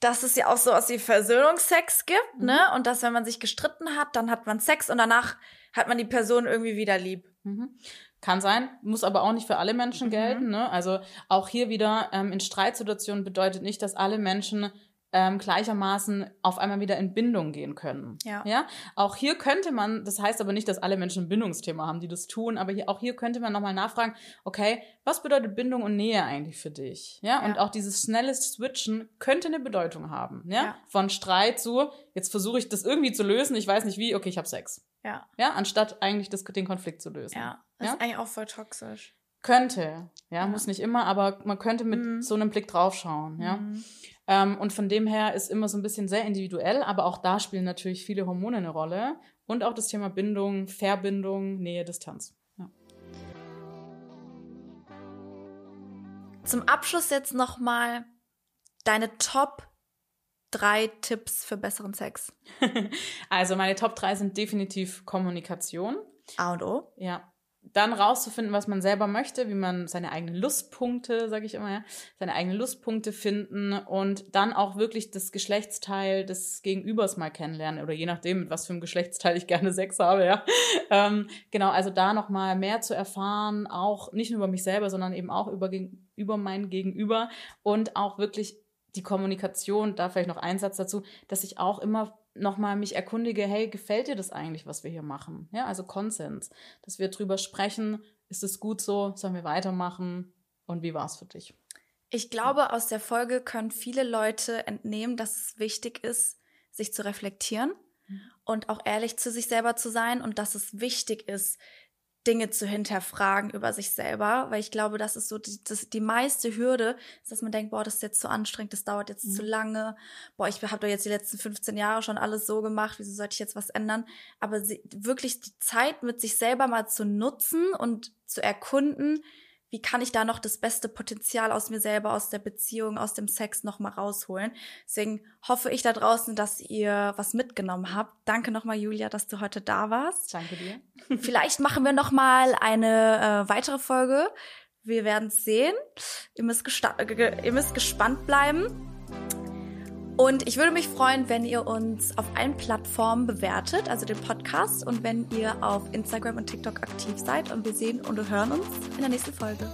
dass es ja auch so aus wie Versöhnungsex gibt, ne? Und dass wenn man sich gestritten hat, dann hat man Sex und danach hat man die Person irgendwie wieder lieb. Mhm. Kann sein, muss aber auch nicht für alle Menschen Mhm. gelten. Ne? Also auch hier wieder ähm, in Streitsituationen bedeutet nicht, dass alle Menschen ähm, gleichermaßen auf einmal wieder in Bindung gehen können. Ja. ja. Auch hier könnte man, das heißt aber nicht, dass alle Menschen ein Bindungsthema haben, die das tun, aber hier, auch hier könnte man nochmal nachfragen, okay, was bedeutet Bindung und Nähe eigentlich für dich? Ja. Und Ja. auch dieses schnelle Switchen könnte eine Bedeutung haben. Ja. Ja. Von Streit zu, jetzt versuche ich das irgendwie zu lösen, ich weiß nicht wie, okay, ich habe Sex. Ja, Ja, anstatt eigentlich das, den Konflikt zu lösen. ja. Das Ja? ist eigentlich auch voll toxisch. Könnte, ja, muss nicht immer, aber man könnte mit Mhm. so einem Blick draufschauen, ja. Mhm. Ähm, und von dem her ist immer so ein bisschen sehr individuell, aber auch da spielen natürlich viele Hormone eine Rolle und auch das Thema Bindung, Verbindung, Nähe, Distanz. Ja. Zum Abschluss jetzt noch mal deine Top drei Tipps für besseren Sex. Also meine Top 3 sind definitiv Kommunikation, A und O. ja. Dann rauszufinden, was man selber möchte, wie man seine eigenen Lustpunkte, sage ich immer, ja, seine eigenen Lustpunkte finden und dann auch wirklich das Geschlechtsteil des Gegenübers mal kennenlernen oder je nachdem, mit was für einem Geschlechtsteil ich gerne Sex habe, ja. Ähm, genau, also da noch mal mehr zu erfahren, auch nicht nur über mich selber, sondern eben auch über, über mein Gegenüber und auch wirklich die Kommunikation, da vielleicht noch ein Satz dazu, dass ich auch immer nochmal mich erkundige, hey, gefällt dir das eigentlich, was wir hier machen? Ja, also Konsens, dass wir drüber sprechen, ist es gut so, sollen wir weitermachen und wie war es für dich? Ich glaube, aus der Folge können viele Leute entnehmen, dass es wichtig ist, sich zu reflektieren und auch ehrlich zu sich selber zu sein und dass es wichtig ist, Dinge zu hinterfragen über sich selber, weil ich glaube, das ist so die, das, die meiste Hürde, ist, dass man denkt, boah, das ist jetzt zu anstrengend, das dauert jetzt zu lange, boah, ich habe doch jetzt die letzten 15 Jahre schon alles so gemacht, wieso sollte ich jetzt was ändern? Aber sie, wirklich die Zeit mit sich selber mal zu nutzen und zu erkunden, wie kann ich da noch das beste Potenzial aus mir selber, aus der Beziehung, aus dem Sex noch mal rausholen. Deswegen hoffe ich da draußen, dass ihr was mitgenommen habt. Danke nochmal, Julia, dass du heute da warst. Danke dir. Vielleicht machen wir noch mal eine äh, weitere Folge. Wir werden es sehen. Ihr müsst, äh, ihr müsst gespannt bleiben. Und ich würde mich freuen, wenn ihr uns auf allen Plattformen bewertet, also den Podcast, und wenn ihr auf Instagram und TikTok aktiv seid. Und wir sehen und hören uns in der nächsten Folge.